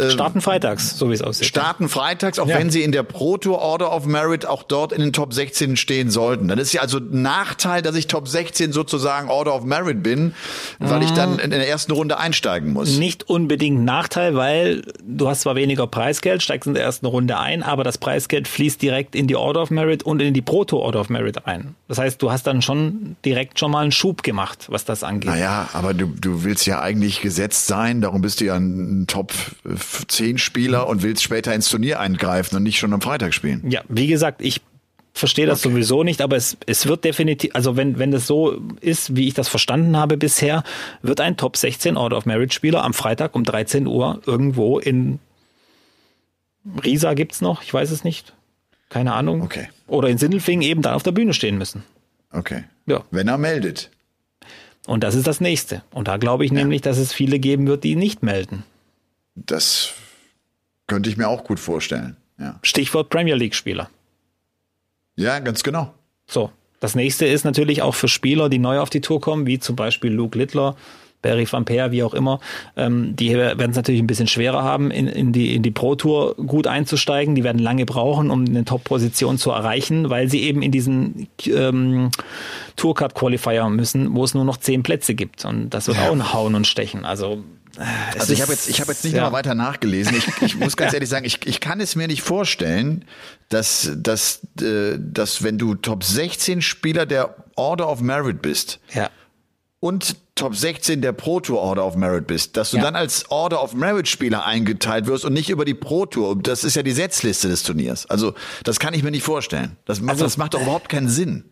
starten freitags, so wie es aussieht. Starten freitags, auch ja. wenn sie in der Proto Order of Merit auch dort in den Top 16 stehen sollten. Dann ist ja also ein Nachteil, dass ich Top 16 sozusagen Order of Merit bin, weil mhm. ich dann in der ersten Runde einsteigen muss. Nicht unbedingt Nachteil, weil du hast zwar weniger Preisgeld, steigst in der ersten Runde ein, aber das Preisgeld fließt direkt in die Order of Merit und in die Proto Order of Merit ein. Das heißt, du hast dann schon direkt schon mal einen Schub gemacht, was das angeht. Naja, aber du, du willst ja eigentlich gesetzt sein, darum bist du ja ein Top zehn Spieler und willst später ins Turnier eingreifen und nicht schon am Freitag spielen. Ja, wie gesagt, ich verstehe das okay. sowieso nicht, aber es, es wird definitiv, also wenn, wenn das so ist, wie ich das verstanden habe bisher, wird ein Top 16 Order of Merit Spieler am Freitag um 13 Uhr irgendwo in Riesa gibt's noch, ich weiß es nicht. Keine Ahnung. Okay. Oder in Sindelfingen eben dann auf der Bühne stehen müssen. Okay. Ja. Wenn er meldet. Und das ist das nächste. Und da glaube ich ja. nämlich, dass es viele geben wird, die nicht melden. Das könnte ich mir auch gut vorstellen. Ja. Stichwort Premier League-Spieler. Ja, ganz genau. So. Das nächste ist natürlich auch für Spieler, die neu auf die Tour kommen, wie zum Beispiel Luke Littler, Barry Van Peer, wie auch immer, ähm, die werden es natürlich ein bisschen schwerer haben, in, in, die, in die Pro Tour gut einzusteigen. Die werden lange brauchen, um eine Top-Position zu erreichen, weil sie eben in diesen ähm, Tourcard Qualifier müssen, wo es nur noch zehn Plätze gibt. Und das wird ja. auch ein Hauen und Stechen. Also also ich habe jetzt, ich habe jetzt nicht ja. noch mal weiter nachgelesen. Ich, ich muss ganz (laughs) ehrlich sagen, ich, ich kann es mir nicht vorstellen, dass, dass, äh, dass wenn du Top 16 Spieler der Order of Merit bist ja. und Top 16 der Pro Tour Order of Merit bist, dass du ja. dann als Order of Merit Spieler eingeteilt wirst und nicht über die Pro Tour. Das ist ja die Setzliste des Turniers. Also das kann ich mir nicht vorstellen. Das, also, das macht doch überhaupt keinen Sinn.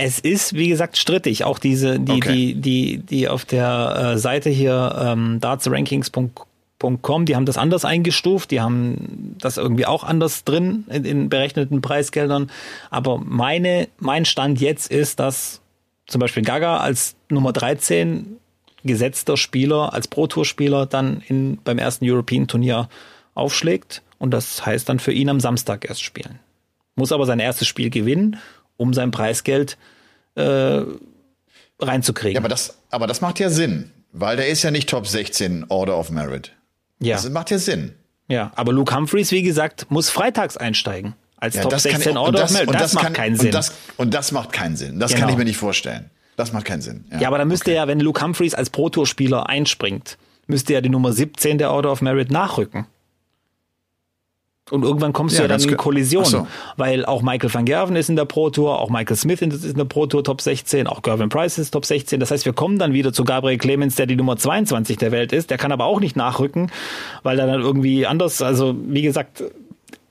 Es ist, wie gesagt, strittig. Auch diese, die, okay. die, die, die auf der äh, Seite hier ähm, dartsrankings.com, die haben das anders eingestuft, die haben das irgendwie auch anders drin in, in berechneten Preisgeldern. Aber meine, mein Stand jetzt ist, dass zum Beispiel Gaga als Nummer 13 gesetzter Spieler, als Pro-Tour-Spieler dann in, beim ersten European-Turnier aufschlägt. Und das heißt dann für ihn am Samstag erst spielen. Muss aber sein erstes Spiel gewinnen um sein Preisgeld äh, reinzukriegen. Ja, aber das, aber das macht ja Sinn, weil der ist ja nicht Top 16 Order of Merit. Ja. Das macht ja Sinn. Ja, aber Luke Humphreys, wie gesagt, muss freitags einsteigen. Als ja, Top 16 ich, Order das, of Merit. Das, das, macht kann, keinen Sinn. Und das, und das macht keinen Sinn. Das genau. kann ich mir nicht vorstellen. Das macht keinen Sinn. Ja, ja aber dann müsste okay. ja, wenn Luke Humphreys als Pro-Tour-Spieler einspringt, müsste ja die Nummer 17 der Order of Merit nachrücken. Und irgendwann kommst ja, du ja dann in Kollision, so. weil auch Michael van Gerven ist in der Pro Tour, auch Michael Smith ist in der Pro Tour Top 16, auch Gervin Price ist Top 16. Das heißt, wir kommen dann wieder zu Gabriel Clemens, der die Nummer 22 der Welt ist. Der kann aber auch nicht nachrücken, weil er dann irgendwie anders, also wie gesagt,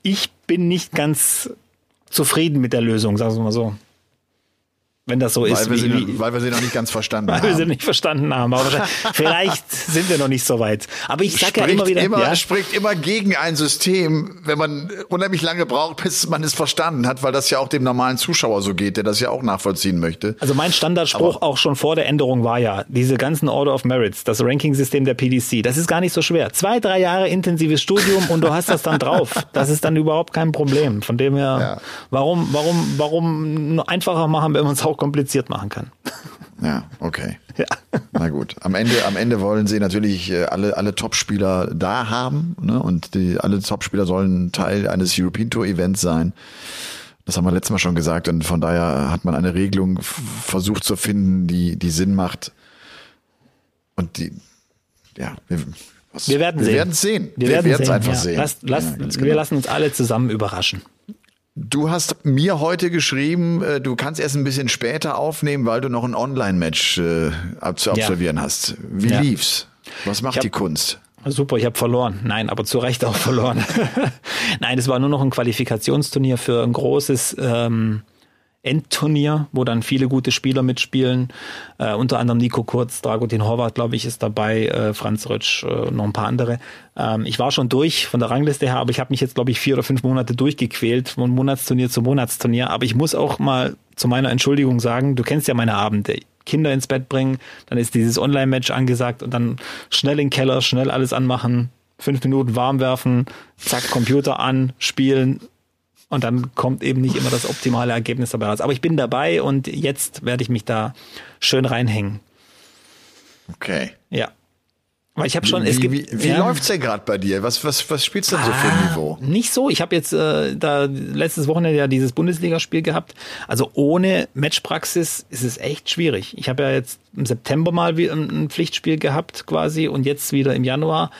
ich bin nicht ganz zufrieden mit der Lösung, sagen wir mal so wenn das so weil ist. Wir wie, sie, wie, weil wir sie noch nicht ganz verstanden weil haben. Weil wir sie nicht verstanden haben. Aber (laughs) vielleicht sind wir noch nicht so weit. Aber ich sage ja immer wieder. Immer, ja? spricht immer gegen ein System, wenn man unheimlich lange braucht, bis man es verstanden hat, weil das ja auch dem normalen Zuschauer so geht, der das ja auch nachvollziehen möchte. Also mein Standardspruch Aber auch schon vor der Änderung war ja, diese ganzen Order of Merits, das Ranking-System der PDC, das ist gar nicht so schwer. Zwei, drei Jahre intensives Studium und du hast das dann drauf. Das ist dann überhaupt kein Problem. Von dem her, ja. warum, warum, warum einfacher machen, wenn man es auch kompliziert machen kann. (laughs) Ja, okay. Ja. Na gut. Am Ende, am Ende wollen sie natürlich äh, alle, alle Topspieler da haben, ne? Und die, alle Topspieler sollen Teil eines European Tour Events sein. Das haben wir letztes Mal schon gesagt und von daher hat man eine Regelung versucht zu finden, die, die Sinn macht. Und die, ja, wir, was, wir werden wir sehen. Werden sehen. Wir, wir werden es einfach ja. sehen. Lass, lass, ja, wir genau. lassen uns alle zusammen überraschen. Du hast mir heute geschrieben, äh, du kannst erst ein bisschen später aufnehmen, weil du noch ein Online-Match äh, zu absolvieren ja. hast. Wie ja. lief's? Was macht hab, die Kunst? Super, ich habe verloren. Nein, aber zu Recht auch (laughs) verloren. Nein, es war nur noch ein Qualifikationsturnier für ein großes ähm, Endturnier, wo dann viele gute Spieler mitspielen. Äh, unter anderem Nico Kurz, Dragutin Horvath, glaube ich, ist dabei, äh, Franz Rötsch, äh, noch ein paar andere. Ähm, ich war schon durch von der Rangliste her, aber ich habe mich jetzt, glaube ich, vier oder fünf Monate durchgequält, von Monatsturnier zu Monatsturnier. Aber ich muss auch mal zu meiner Entschuldigung sagen, du kennst ja meine Abende. Kinder ins Bett bringen, dann ist dieses Online-Match angesagt und dann schnell in den Keller, schnell alles anmachen, fünf Minuten warm werfen, zack, Computer an, spielen, und dann kommt eben nicht immer das optimale Ergebnis dabei raus. Aber ich bin dabei und jetzt werde ich mich da schön reinhängen. Okay. Ja. Weil ich habe schon, wie, es gibt. Wie, wie ja, läuft's denn gerade bei dir? Was, was, was spielst du denn so für ein ah, Niveau? Nicht so. Ich habe jetzt äh, da letztes Wochenende ja dieses Bundesligaspiel gehabt. Also ohne Matchpraxis ist es echt schwierig. Ich habe ja jetzt im September mal ein Pflichtspiel gehabt quasi und jetzt wieder im Januar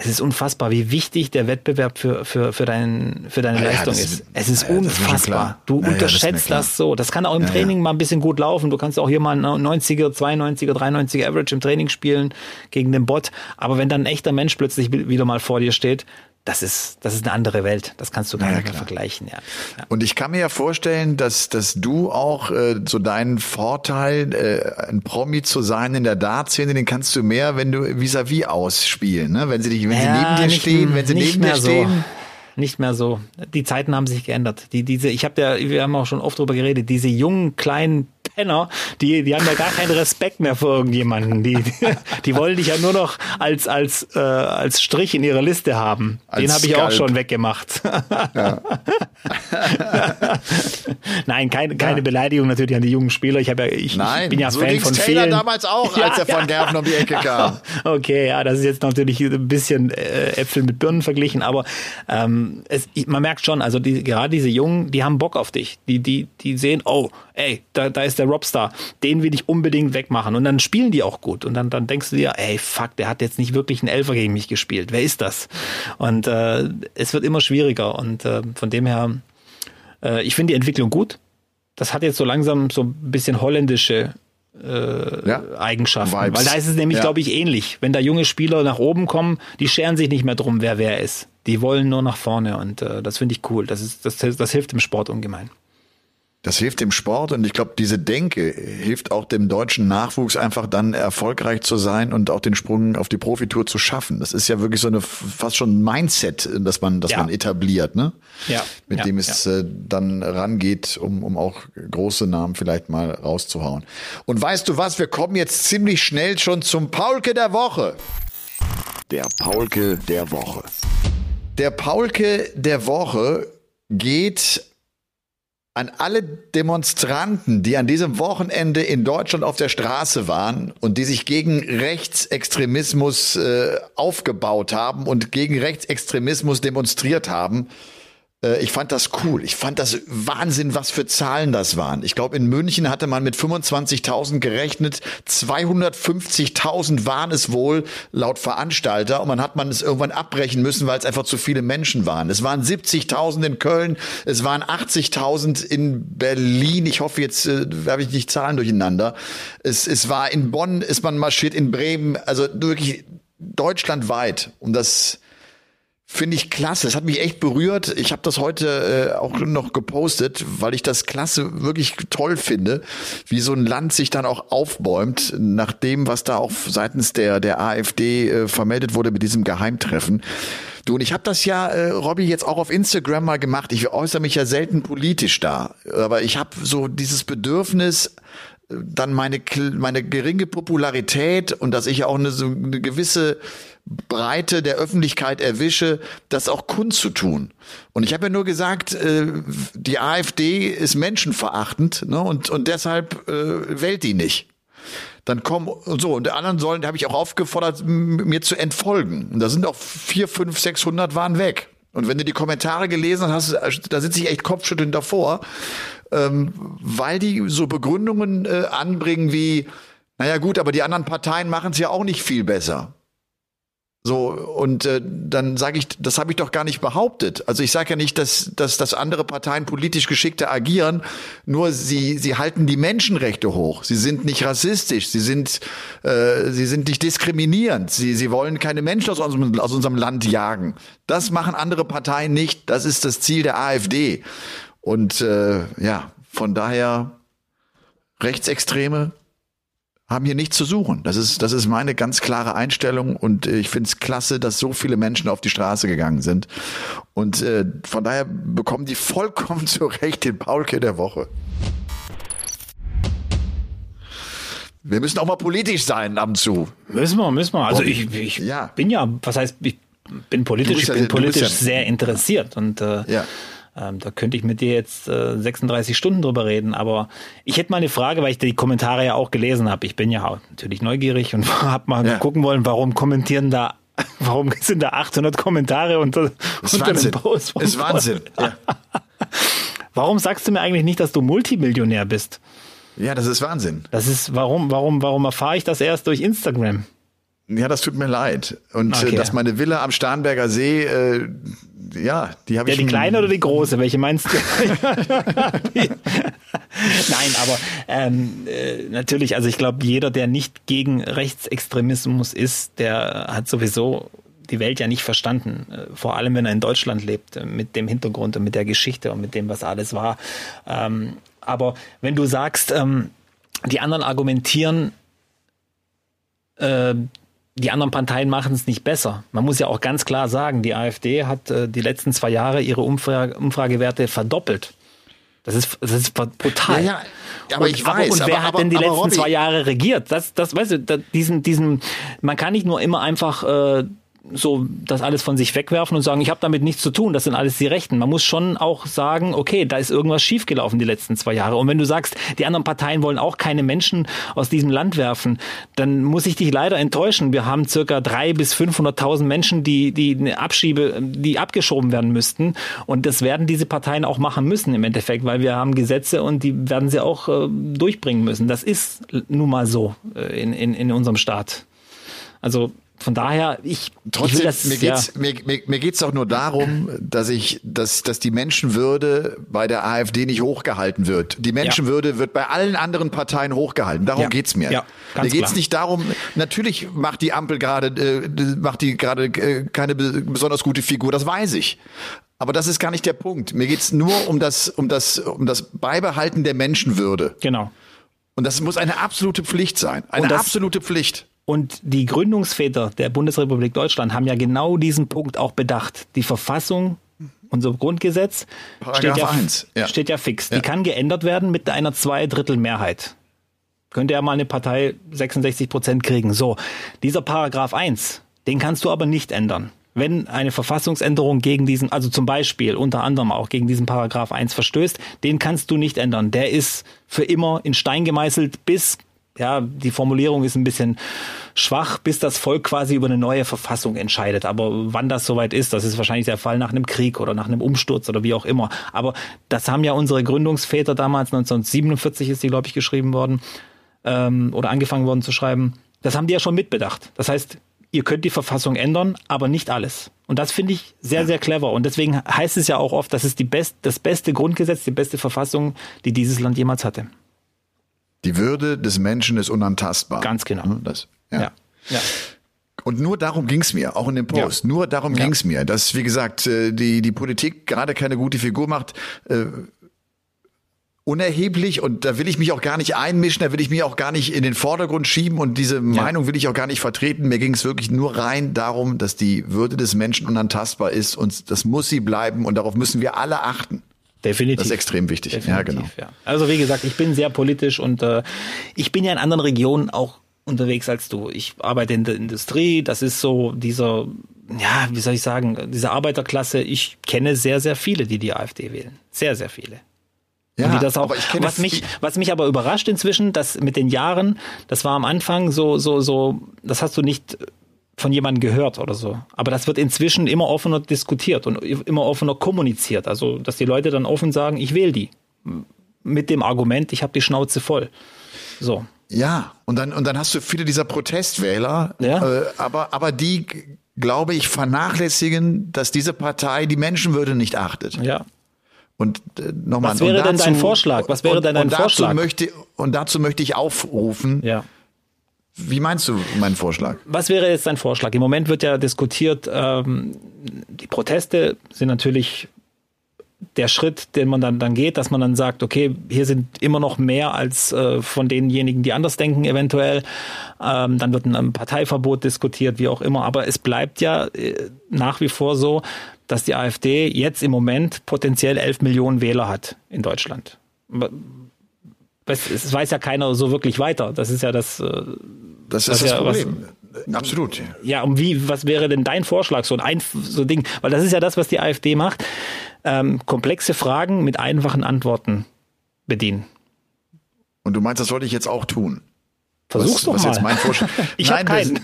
es ist unfassbar, wie wichtig der Wettbewerb für, für, für, dein, für deine ja, Leistung ist. Es ist ja, unfassbar. Ist du unterschätzt das, das, so. Das kann auch im Training mal ein bisschen gut laufen. Du kannst auch hier mal 90er, 92er, 93er Average im Training spielen gegen den Bot. Aber wenn dann ein echter Mensch plötzlich wieder mal vor dir steht, das ist, das ist eine andere Welt. Das kannst du gar nicht mehr vergleichen, ja. ja. Und ich kann mir ja vorstellen, dass, dass du auch äh, so deinen Vorteil, äh, ein Promi zu sein in der Dartszene, den kannst du mehr, wenn du vis-à-vis -vis ausspielen, ne? Wenn sie dich, wenn ja, sie neben dir nicht, stehen, wenn sie neben dir stehen. So nicht mehr so. Die Zeiten haben sich geändert. Die, diese, ich habe ja, wir haben auch schon oft drüber geredet, diese jungen, kleinen Penner, die, die haben ja gar keinen Respekt mehr vor irgendjemanden. Die, die, (laughs) die wollen dich ja nur noch als, als, äh, als Strich in ihrer Liste haben. Als Den habe ich auch schon weggemacht. Ja. (laughs) Nein, keine, keine ja. Beleidigung natürlich an die jungen Spieler. Ich, ja, ich, Nein, ich bin ja so Fan von Taylor vielen. damals auch, als ja, er von Gerben um die Ecke kam. (laughs) Okay, ja, das ist jetzt natürlich ein bisschen äh, Äpfel mit Birnen verglichen, aber ähm, es, man merkt schon, also die, gerade diese Jungen, die haben Bock auf dich. Die, die, die sehen, oh, ey, da, da ist der Robstar, den will ich unbedingt wegmachen. Und dann spielen die auch gut. Und dann, dann denkst du dir, ey, fuck, der hat jetzt nicht wirklich einen Elfer gegen mich gespielt. Wer ist das? Und äh, es wird immer schwieriger. Und äh, von dem her, äh, ich finde die Entwicklung gut. Das hat jetzt so langsam so ein bisschen holländische äh, ja. Eigenschaften. Vibes. Weil da ist es nämlich, ja. glaube ich, ähnlich. Wenn da junge Spieler nach oben kommen, die scheren sich nicht mehr drum, wer wer ist. Die wollen nur nach vorne und äh, das finde ich cool. Das, ist, das, das hilft im Sport ungemein. Das hilft dem Sport und ich glaube, diese Denke hilft auch dem deutschen Nachwuchs einfach dann erfolgreich zu sein und auch den Sprung auf die Profitour zu schaffen. Das ist ja wirklich so eine fast schon ein Mindset, das man, das ja. man etabliert, ne? Ja. Mit ja, dem es ja. äh, dann rangeht, um, um auch große Namen vielleicht mal rauszuhauen. Und weißt du was? Wir kommen jetzt ziemlich schnell schon zum Paulke der Woche. Der Paulke der Woche. Der Paulke der Woche geht an alle Demonstranten, die an diesem Wochenende in Deutschland auf der Straße waren und die sich gegen Rechtsextremismus äh, aufgebaut haben und gegen Rechtsextremismus demonstriert haben, ich fand das cool. Ich fand das Wahnsinn, was für Zahlen das waren. Ich glaube, in München hatte man mit 25.000 gerechnet. 250.000 waren es wohl laut Veranstalter. Und man hat man es irgendwann abbrechen müssen, weil es einfach zu viele Menschen waren. Es waren 70.000 in Köln. Es waren 80.000 in Berlin. Ich hoffe, jetzt äh, habe ich nicht Zahlen durcheinander. Es, es war in Bonn, ist man marschiert, in Bremen. Also wirklich deutschlandweit. Und das Finde ich klasse. Das hat mich echt berührt. Ich habe das heute äh, auch noch gepostet, weil ich das klasse, wirklich toll finde, wie so ein Land sich dann auch aufbäumt, nach dem, was da auch seitens der, der AfD äh, vermeldet wurde mit diesem Geheimtreffen. Du, und ich habe das ja, äh, Robby, jetzt auch auf Instagram mal gemacht. Ich äußere mich ja selten politisch da, aber ich habe so dieses Bedürfnis, dann meine, meine geringe Popularität und dass ich auch eine, so eine gewisse Breite der Öffentlichkeit erwische, das auch kundzutun. Und ich habe ja nur gesagt, äh, die AfD ist menschenverachtend ne, und, und deshalb äh, wählt die nicht. Dann kommen so und der anderen sollen, da habe ich auch aufgefordert, mir zu entfolgen. Und da sind auch vier, fünf, sechshundert waren weg. Und wenn du die Kommentare gelesen hast, da sitze ich echt kopfschüttelnd davor, ähm, weil die so Begründungen äh, anbringen wie, naja gut, aber die anderen Parteien machen es ja auch nicht viel besser. So, und äh, dann sage ich, das habe ich doch gar nicht behauptet. Also ich sage ja nicht, dass, dass, dass andere Parteien politisch geschickter agieren, nur sie, sie halten die Menschenrechte hoch. Sie sind nicht rassistisch, sie sind, äh, sie sind nicht diskriminierend, sie, sie wollen keine Menschen aus unserem, aus unserem Land jagen. Das machen andere Parteien nicht. Das ist das Ziel der AfD. Und äh, ja, von daher Rechtsextreme haben hier nichts zu suchen. Das ist, das ist meine ganz klare Einstellung und ich finde es klasse, dass so viele Menschen auf die Straße gegangen sind. Und äh, von daher bekommen die vollkommen (laughs) zu Recht den Paulke der Woche. Wir müssen auch mal politisch sein ab und zu. Müssen wir, müssen wir. Also ich, ich ja. bin ja, was heißt, ich bin politisch, ich bin ja, politisch ja, sehr interessiert und äh, ja. Ähm, da könnte ich mit dir jetzt äh, 36 Stunden drüber reden, aber ich hätte mal eine Frage, weil ich die Kommentare ja auch gelesen habe. Ich bin ja natürlich neugierig und (laughs) habe mal ja. gucken wollen, warum kommentieren da (laughs) Warum sind da 800 Kommentare unter, unter Wahnsinn. dem Post? Ist Wahnsinn. (laughs) Ja. Warum sagst du mir eigentlich nicht, dass du Multimillionär bist? Ja, das ist Wahnsinn. Das ist, warum, warum, warum erfahre ich das erst durch Instagram? Ja, das tut mir leid. Und äh, okay. dass meine Villa am Starnberger See, äh, ja, die habe ja, ich. Die kleine oder die große? Welche meinst du? (laughs) Nein, aber ähm, äh, natürlich, also ich glaube, jeder, der nicht gegen Rechtsextremismus ist, der hat sowieso die Welt ja nicht verstanden. Äh, vor allem, wenn er in Deutschland lebt, mit dem Hintergrund und mit der Geschichte und mit dem, was alles war. Ähm, aber wenn du sagst, ähm, die anderen argumentieren, die anderen Parteien machen es nicht besser. Man muss ja auch ganz klar sagen, die AfD hat äh, die letzten zwei Jahre ihre Umfrage, Umfragewerte verdoppelt. Das ist, das ist brutal. Ja, ja, aber und, ich weiß. Und wer aber, hat denn die letzten Robby, zwei Jahre regiert? Das, das, weißt du, da, diesen, diesen, man kann nicht nur immer einfach äh, so das alles von sich wegwerfen und sagen, ich habe damit nichts zu tun, das sind alles die Rechten. Man muss schon auch sagen, okay, da ist irgendwas schiefgelaufen die letzten zwei Jahre. Und wenn du sagst, die anderen Parteien wollen auch keine Menschen aus diesem Land werfen, dann muss ich dich leider enttäuschen. Wir haben circa drei bis 500.000 Menschen, die, die eine Abschiebe, die abgeschoben werden müssten. Und das werden diese Parteien auch machen müssen im Endeffekt, weil wir haben Gesetze und die werden sie auch äh, durchbringen müssen. Das ist nun mal so äh, in, in, in unserem Staat. Also von daher, ich, Trotzdem, ich das, mir geht's, ja. mir, mir, mir geht's doch nur darum, dass ich, dass, dass die Menschenwürde bei der AfD nicht hochgehalten wird. Die Menschenwürde ja. wird bei allen anderen Parteien hochgehalten. Darum ja. geht's mir. Ja, mir geht's klar. nicht darum, natürlich macht die Ampel gerade, äh, macht die gerade äh, keine besonders gute Figur, das weiß ich. Aber das ist gar nicht der Punkt. Mir geht's nur um das, um das, um das Beibehalten der Menschenwürde. Genau. Und das muss eine absolute Pflicht sein. Eine das, absolute Pflicht. Und die Gründungsväter der Bundesrepublik Deutschland haben ja genau diesen Punkt auch bedacht. Die Verfassung, unser Grundgesetz, steht ja, 1, ja. steht ja fix. Ja. Die kann geändert werden mit einer Zweidrittelmehrheit. Könnte ja mal eine Partei 66 Prozent kriegen. So, dieser Paragraph 1, den kannst du aber nicht ändern. Wenn eine Verfassungsänderung gegen diesen, also zum Beispiel unter anderem auch gegen diesen Paragraph 1 verstößt, den kannst du nicht ändern. Der ist für immer in Stein gemeißelt bis ja, die Formulierung ist ein bisschen schwach, bis das Volk quasi über eine neue Verfassung entscheidet. Aber wann das soweit ist, das ist wahrscheinlich der Fall nach einem Krieg oder nach einem Umsturz oder wie auch immer. Aber das haben ja unsere Gründungsväter damals, 1947 ist die, glaube ich, geschrieben worden ähm, oder angefangen worden zu schreiben. Das haben die ja schon mitbedacht. Das heißt, ihr könnt die Verfassung ändern, aber nicht alles. Und das finde ich sehr, sehr clever. Und deswegen heißt es ja auch oft, das ist die best, das beste Grundgesetz, die beste Verfassung, die dieses Land jemals hatte. Die Würde des Menschen ist unantastbar. Ganz genau. Hm, das, ja. ja. ja. Und nur darum ging's mir, auch in dem Post. Ja. Nur darum ging's mir, dass, wie gesagt, äh, die, die Politik gerade keine gute Figur macht. Äh, unerheblich und da will ich mich auch gar nicht einmischen, da will ich mich auch gar nicht in den Vordergrund schieben und diese ja. Meinung will ich auch gar nicht vertreten. Mir ging es wirklich nur rein darum, dass die Würde des Menschen unantastbar ist und das muss sie bleiben und darauf müssen wir alle achten. Definitiv. Das ist extrem wichtig. Definitiv, ja, genau. Ja. Also wie gesagt, ich bin sehr politisch und äh, ich bin ja in anderen Regionen auch unterwegs als du. Ich arbeite in der Industrie, das ist so dieser, ja, wie soll ich sagen, diese Arbeiterklasse. Ich kenne sehr, sehr viele, die die AfD wählen. Sehr, sehr viele. Ja, die das auch, was mich, was mich aber überrascht inzwischen, dass mit den Jahren, das war am Anfang so, so, so, das hast du nicht von jemandem gehört oder so. Aber das wird inzwischen immer offener diskutiert und immer offener kommuniziert. Also, dass die Leute dann offen sagen, ich wähle die. Mit dem Argument, ich habe die Schnauze voll. So. Ja, und dann, und dann hast du viele dieser Protestwähler, ja. äh, aber, aber die glaube ich, vernachlässigen, dass diese Partei die Menschenwürde nicht achtet. Ja. Und äh, nochmal. Was wäre dazu, denn dein Vorschlag? Was wäre und, denn dein und dazu Vorschlag? Möchte, und dazu möchte ich aufrufen. Ja. Wie meinst du meinen Vorschlag? Was wäre jetzt dein Vorschlag? Im Moment wird ja diskutiert, ähm, die Proteste sind natürlich der Schritt, den man dann, dann geht, dass man dann sagt, okay, hier sind immer noch mehr als äh, von denjenigen, die anders denken, eventuell. Ähm, dann wird ein Parteiverbot diskutiert, wie auch immer. Aber es bleibt ja äh, nach wie vor so, dass die AfD jetzt im Moment potenziell 11 Millionen Wähler hat in Deutschland. Es weiß ja keiner so wirklich weiter. Das ist ja das. Äh, das ist das ja, Problem. Was, Absolut. Ja, um wie, was wäre denn dein Vorschlag, so ein, ein so Ding? Weil das ist ja das, was die AfD macht ähm, komplexe Fragen mit einfachen Antworten bedienen. Und du meinst, das sollte ich jetzt auch tun? Versuch's was, doch was mal. Jetzt mein Vorschlag. (laughs) ich habe keinen.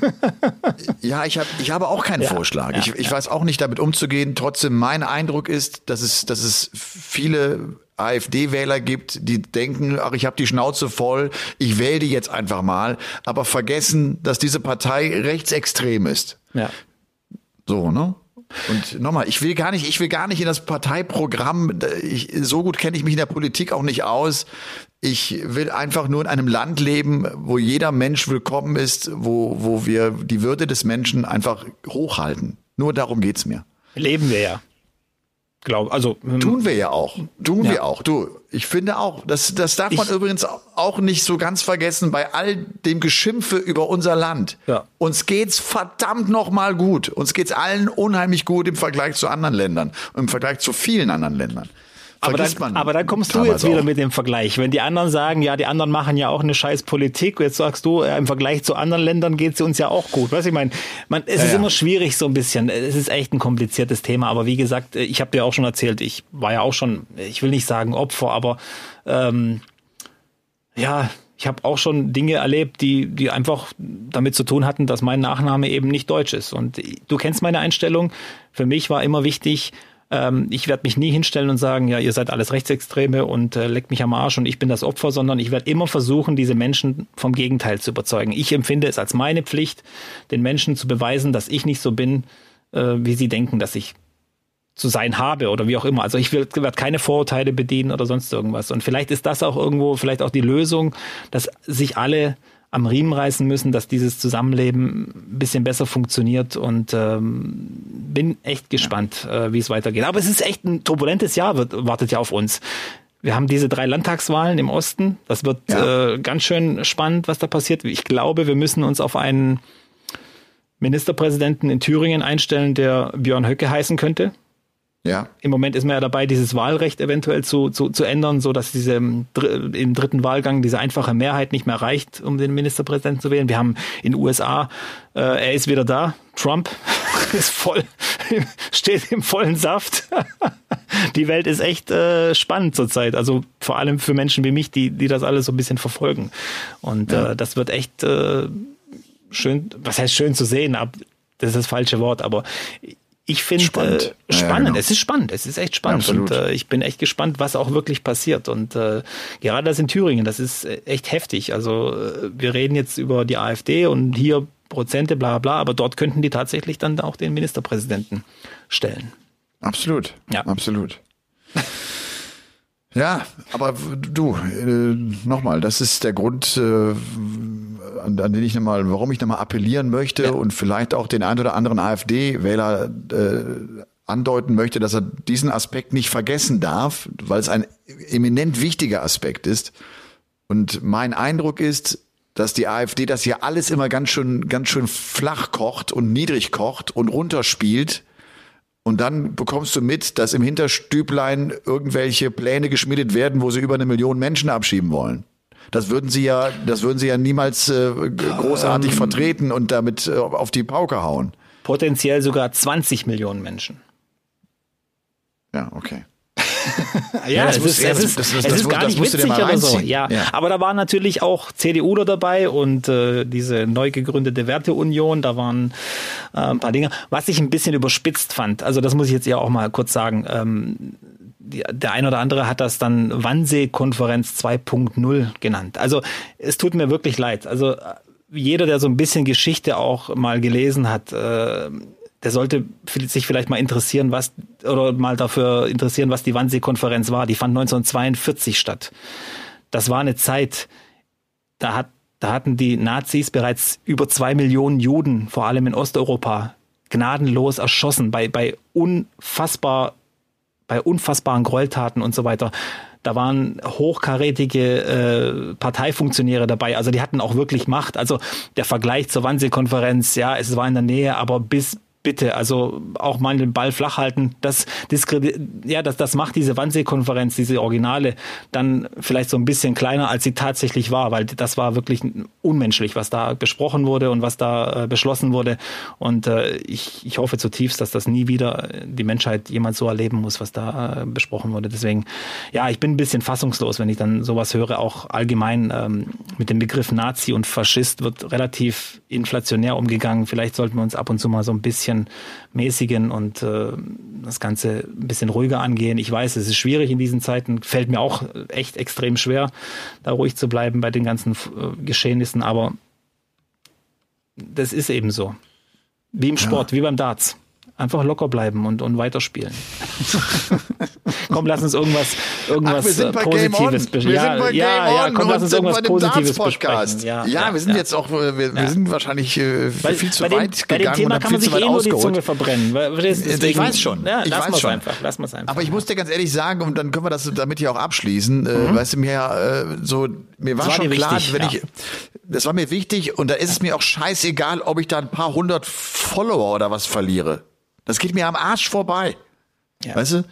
ja, ich habe ich habe auch keinen ja, Vorschlag. Ja, ich, ich ja. weiß auch nicht damit umzugehen. Trotzdem mein Eindruck ist, dass es dass es viele AfD-Wähler gibt, die denken, ach, ich habe die Schnauze voll, ich wähle die jetzt einfach mal, aber vergessen, dass diese Partei rechtsextrem ist. Ja. So, ne? Und nochmal, ich will gar nicht, ich will gar nicht in das Parteiprogramm, ich, so gut kenne ich mich in der Politik auch nicht aus. Ich will einfach nur in einem Land leben, wo jeder Mensch willkommen ist, wo, wo wir die Würde des Menschen einfach hochhalten. Nur darum geht's mir. Leben wir ja. Glaub, also hm. tun wir ja auch, tun ja. wir auch. Du, ich finde auch, das, das darf man ich, übrigens auch nicht so ganz vergessen bei all dem Geschimpfe über unser Land. Ja. Uns geht's verdammt noch mal gut. Uns geht's allen unheimlich gut im Vergleich zu anderen Ländern, im Vergleich zu vielen anderen Ländern aber dann, aber dann kommst du jetzt wieder auch. mit dem Vergleich. Wenn die anderen sagen, ja, die anderen machen ja auch eine scheiß Politik, jetzt sagst du, ja, im Vergleich zu anderen Ländern geht es uns ja auch gut. Weißt du, ich meine, man, es ja, ist ja. immer schwierig so ein bisschen. Es ist echt ein kompliziertes Thema, aber wie gesagt, ich habe dir auch schon erzählt, ich war ja auch schon, ich will nicht sagen Opfer, aber ähm, ja, ich habe auch schon Dinge erlebt, die, die einfach damit zu tun hatten, dass mein Nachname eben nicht deutsch ist. Und du kennst meine Einstellung. Für mich war immer wichtig, ähm, ich werde mich nie hinstellen und sagen, ja, ihr seid alles Rechtsextreme und äh, leckt mich am Arsch und ich bin das Opfer, sondern ich werde immer versuchen, diese Menschen vom Gegenteil zu überzeugen. Ich empfinde es als meine Pflicht, den Menschen zu beweisen, dass ich nicht so bin, äh, wie sie denken, dass ich zu sein habe oder wie auch immer. Also ich werde keine Vorurteile bedienen oder sonst irgendwas. Und vielleicht ist das auch irgendwo, vielleicht auch die Lösung, dass sich alle am Riemen reißen müssen, dass dieses Zusammenleben ein bisschen besser funktioniert und ähm, bin echt gespannt, äh, wie es weitergeht. Aber es ist echt ein turbulentes Jahr, wird, wartet ja auf uns. Wir haben diese drei Landtagswahlen im Osten. Das wird ja. äh, ganz schön spannend, was da passiert. Ich glaube, wir müssen uns auf einen Ministerpräsidenten in Thüringen einstellen, der Björn Höcke heißen könnte. Ja. Im Moment ist man ja dabei, dieses Wahlrecht eventuell zu, zu, zu ändern, so dass diese im dritten Wahlgang diese einfache Mehrheit nicht mehr reicht, um den Ministerpräsidenten zu wählen. Wir haben in den USA, äh, er ist wieder da, Trump (laughs) ist voll, (laughs) steht im vollen Saft. (laughs) die Welt ist echt äh, spannend zurzeit. Also vor allem für Menschen wie mich, die, die das alles so ein bisschen verfolgen. Und ja. äh, das wird echt äh, schön, was heißt schön zu sehen, ab, das ist das falsche Wort, aber ich finde spannend. Äh, spannend. Ja, genau. Es ist spannend. Es ist echt spannend. Ja, und äh, ich bin echt gespannt, was auch wirklich passiert. Und äh, gerade das in Thüringen, das ist äh, echt heftig. Also äh, wir reden jetzt über die AfD und hier Prozente, bla bla, aber dort könnten die tatsächlich dann auch den Ministerpräsidenten stellen. Absolut. Ja. Absolut. Ja, aber du, äh, nochmal, das ist der Grund, äh, an, an den ich nochmal, warum ich nochmal appellieren möchte ja. und vielleicht auch den ein oder anderen AfD-Wähler äh, andeuten möchte, dass er diesen Aspekt nicht vergessen darf, weil es ein eminent wichtiger Aspekt ist. Und mein Eindruck ist, dass die AfD das hier alles immer ganz schön, ganz schön flach kocht und niedrig kocht und runterspielt. Und dann bekommst du mit, dass im Hinterstüblein irgendwelche Pläne geschmiedet werden, wo sie über eine Million Menschen abschieben wollen. Das würden sie ja, das würden sie ja niemals äh, großartig ähm, vertreten und damit äh, auf die Pauke hauen. Potenziell sogar 20 Millionen Menschen. Ja, okay. (laughs) ja, es ist, es ist, es ist gar nicht witzig oder so. Ja. ja. aber da war natürlich auch CDU dabei und äh, diese neu gegründete Werteunion, da waren äh, ein paar Dinge. Was ich ein bisschen überspitzt fand, also das muss ich jetzt ja auch mal kurz sagen, ähm, der ein oder andere hat das dann Wannsee-Konferenz 2.0 genannt. Also es tut mir wirklich leid. Also jeder, der so ein bisschen Geschichte auch mal gelesen hat, äh, der sollte sich vielleicht mal interessieren, was oder mal dafür interessieren, was die Wannsee-Konferenz war. Die fand 1942 statt. Das war eine Zeit, da hat da hatten die Nazis bereits über zwei Millionen Juden, vor allem in Osteuropa, gnadenlos erschossen bei, bei unfassbar, bei unfassbaren Gräueltaten und so weiter. Da waren hochkarätige äh, Parteifunktionäre dabei, also die hatten auch wirklich Macht. Also der Vergleich zur Wannsee-Konferenz, ja, es war in der Nähe, aber bis bitte, also auch mal den Ball flach halten. Das, ja, das, das macht diese Wannsee-Konferenz, diese Originale, dann vielleicht so ein bisschen kleiner, als sie tatsächlich war, weil das war wirklich unmenschlich, was da besprochen wurde und was da äh, beschlossen wurde. Und äh, ich, ich hoffe zutiefst, dass das nie wieder die Menschheit jemals so erleben muss, was da äh, besprochen wurde. Deswegen, ja, ich bin ein bisschen fassungslos, wenn ich dann sowas höre. Auch allgemein ähm, mit dem Begriff Nazi und Faschist wird relativ inflationär umgegangen. Vielleicht sollten wir uns ab und zu mal so ein bisschen bisschen mäßigen und äh, das Ganze ein bisschen ruhiger angehen. Ich weiß, es ist schwierig in diesen Zeiten, fällt mir auch echt extrem schwer, da ruhig zu bleiben bei den ganzen äh, Geschehnissen, aber das ist eben so. Wie im Sport, ja. wie beim Darts einfach locker bleiben und, und weiterspielen. (laughs) komm, lass uns irgendwas, irgendwas Ach, wir sind bei Positives besprechen. Wir sind bei Game ja, ja, komm, lass uns irgendwas Positives besprechen. Ja, ja, wir sind ja. jetzt auch, wir, wir sind wahrscheinlich äh, weil, viel zu bei dem, weit bei gegangen dem Thema kann man sich eh nur die Zunge verbrennen. Deswegen, ich weiß schon. Ja, ich lass weiß schon. Einfach, lass mal einfach. Aber ich muss dir ganz ehrlich sagen, und dann können wir das damit ja auch abschließen, äh, mhm. weißt du, mir äh, so, mir war, war schon klar, wichtig, wenn ich, das war mir wichtig und da ist es mir auch scheißegal, ob ich da ein paar hundert Follower oder was verliere. Das geht mir am Arsch vorbei. Ja. Weißt du?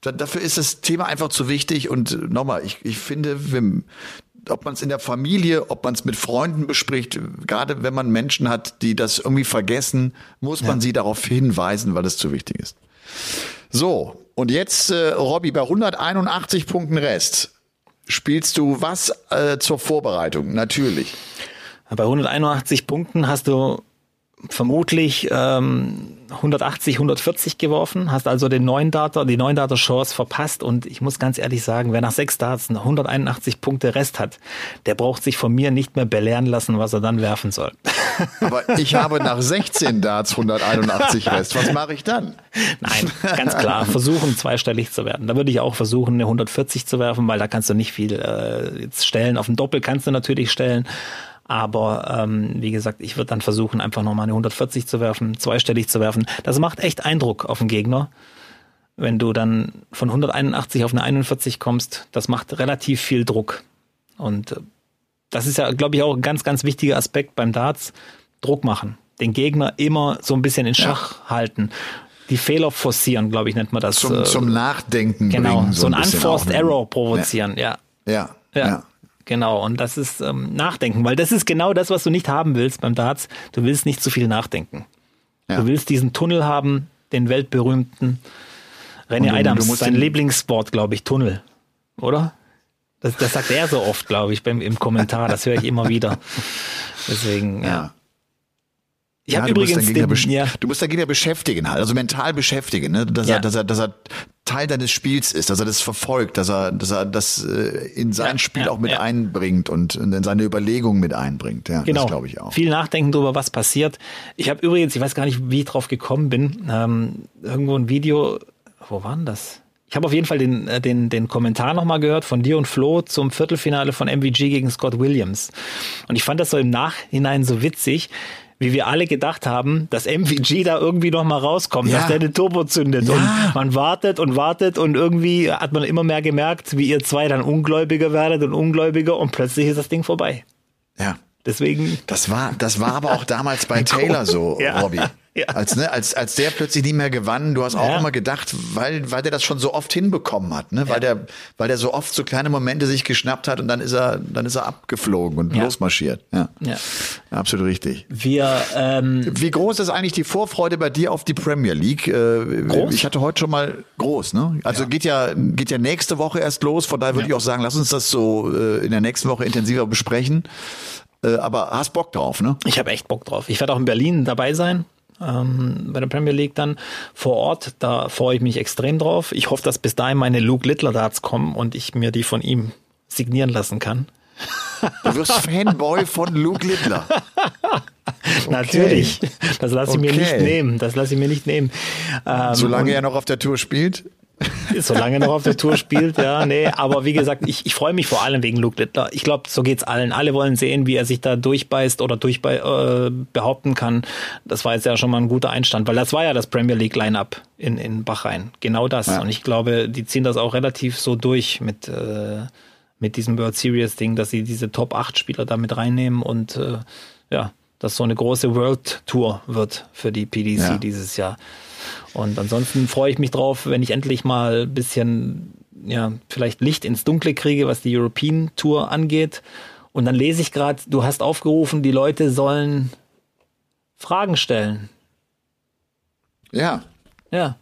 Da, dafür ist das Thema einfach zu wichtig. Und nochmal, ich, ich finde, wenn, ob man es in der Familie, ob man es mit Freunden bespricht, gerade wenn man Menschen hat, die das irgendwie vergessen, muss man ja. sie darauf hinweisen, weil es zu wichtig ist. So, und jetzt, äh, Robby, bei 181 Punkten Rest spielst du was äh, zur Vorbereitung? Natürlich. Bei 181 Punkten hast du vermutlich ähm, 180, 140 geworfen, hast also den neuen Data, die neuen Data Chance verpasst und ich muss ganz ehrlich sagen, wer nach sechs Darts 181 Punkte Rest hat, der braucht sich von mir nicht mehr belehren lassen, was er dann werfen soll. (laughs) Aber ich habe nach 16 Darts 181 Rest. Was mache ich dann? Nein, (laughs) ganz klar, versuchen zweistellig zu werden. Da würde ich auch versuchen, eine 140 zu werfen, weil da kannst du nicht viel äh, jetzt stellen. Auf dem Doppel kannst du natürlich stellen, aber ähm, wie gesagt, ich würde dann versuchen, einfach nochmal eine 140 zu werfen, zweistellig zu werfen. Das macht echt Eindruck auf den Gegner. Wenn du dann von 181 auf eine 41 kommst, das macht relativ viel Druck. Und äh, das ist ja, glaube ich, auch ein ganz, ganz wichtiger Aspekt beim Darts. Druck machen. Den Gegner immer so ein bisschen in Schach ja. halten die Fehler forcieren, glaube ich, nennt man das. Zum, äh, zum Nachdenken genau, bringen. So, so ein Unforced Error provozieren, ja. Ja. ja. ja. Genau, und das ist ähm, Nachdenken, weil das ist genau das, was du nicht haben willst beim Darts. Du willst nicht zu viel nachdenken. Ja. Du willst diesen Tunnel haben, den weltberühmten René Adams, sein Lieblingswort, glaube ich, Tunnel. Oder? Das, das sagt er so oft, glaube ich, beim, im Kommentar. Das höre ich immer wieder. (laughs) Deswegen, ja. ja. Ich ja, habe übrigens den, ja. du musst dagegen ja beschäftigen halt, also mental beschäftigen, ne? dass ja. er, dass er, dass er Teil deines Spiels ist, dass er das verfolgt, dass er, dass er das äh, in sein ja, Spiel auch mit einbringt und in seine Überlegungen mit einbringt. Ja, genau. das glaube ich auch. Viel nachdenken darüber, was passiert. Ich habe übrigens, ich weiß gar nicht, wie ich drauf gekommen bin, ähm, irgendwo ein Video, wo war denn das? Ich habe auf jeden Fall den, äh, den, den Kommentar nochmal gehört von dir und Flo zum Viertelfinale von MVG gegen Scott Williams. Und ich fand das so im Nachhinein so witzig, wie wir alle gedacht haben, dass MVG da irgendwie noch mal rauskommt, ja. dass der den Turbo zündet. Ja. Und man wartet und wartet und irgendwie hat man immer mehr gemerkt, wie ihr zwei dann ungläubiger werdet und ungläubiger und plötzlich ist das Ding vorbei. Ja. Deswegen. Das war, das war aber auch damals bei (laughs) Taylor so, ja. Robbie. Ja. Als, ne, als, als der plötzlich nicht mehr gewann, du hast auch ja. immer gedacht, weil, weil der das schon so oft hinbekommen hat, ne? weil, der, weil der so oft so kleine Momente sich geschnappt hat und dann ist er, dann ist er abgeflogen und ja. losmarschiert. Ja. ja. Absolut richtig. Wir, ähm, Wie groß ist eigentlich die Vorfreude bei dir auf die Premier League? Äh, groß? Ich hatte heute schon mal groß, ne? Also geht ja, geht ja nächste Woche erst los, von daher würde ich auch sagen, lass uns das so äh, in der nächsten Woche intensiver besprechen. Äh, aber hast Bock drauf, ne? Ich habe echt Bock drauf. Ich werde auch in Berlin dabei sein ähm, bei der Premier League dann vor Ort. Da freue ich mich extrem drauf. Ich hoffe, dass bis dahin meine Luke Littler Darts kommen und ich mir die von ihm signieren lassen kann. (laughs) Du wirst Fanboy von Luke Littler. (laughs) Okay. Natürlich. Das lasse ich okay. mir nicht nehmen. Das lasse ich mir nicht nehmen. Ähm, Solange er noch auf der Tour spielt? (laughs) Solange noch auf der Tour spielt, ja, nee. Aber wie gesagt, ich, ich freue mich vor allem wegen Luke Littler. Ich glaube, so geht's allen. Alle wollen sehen, wie er sich da durchbeißt oder durchbe äh, behaupten kann. Das war jetzt ja schon mal ein guter Einstand, weil das war ja das Premier League Line-Up in, in Bachrhein. Genau das. Ja. Und ich glaube, die ziehen das auch relativ so durch mit, äh, mit diesem World Series Ding, dass sie diese Top 8 Spieler da mit reinnehmen und äh, ja, dass so eine große World Tour wird für die PDC ja. dieses Jahr. Und ansonsten freue ich mich drauf, wenn ich endlich mal ein bisschen, ja, vielleicht Licht ins Dunkle kriege, was die European Tour angeht. Und dann lese ich gerade, du hast aufgerufen, die Leute sollen Fragen stellen. Ja. Ja.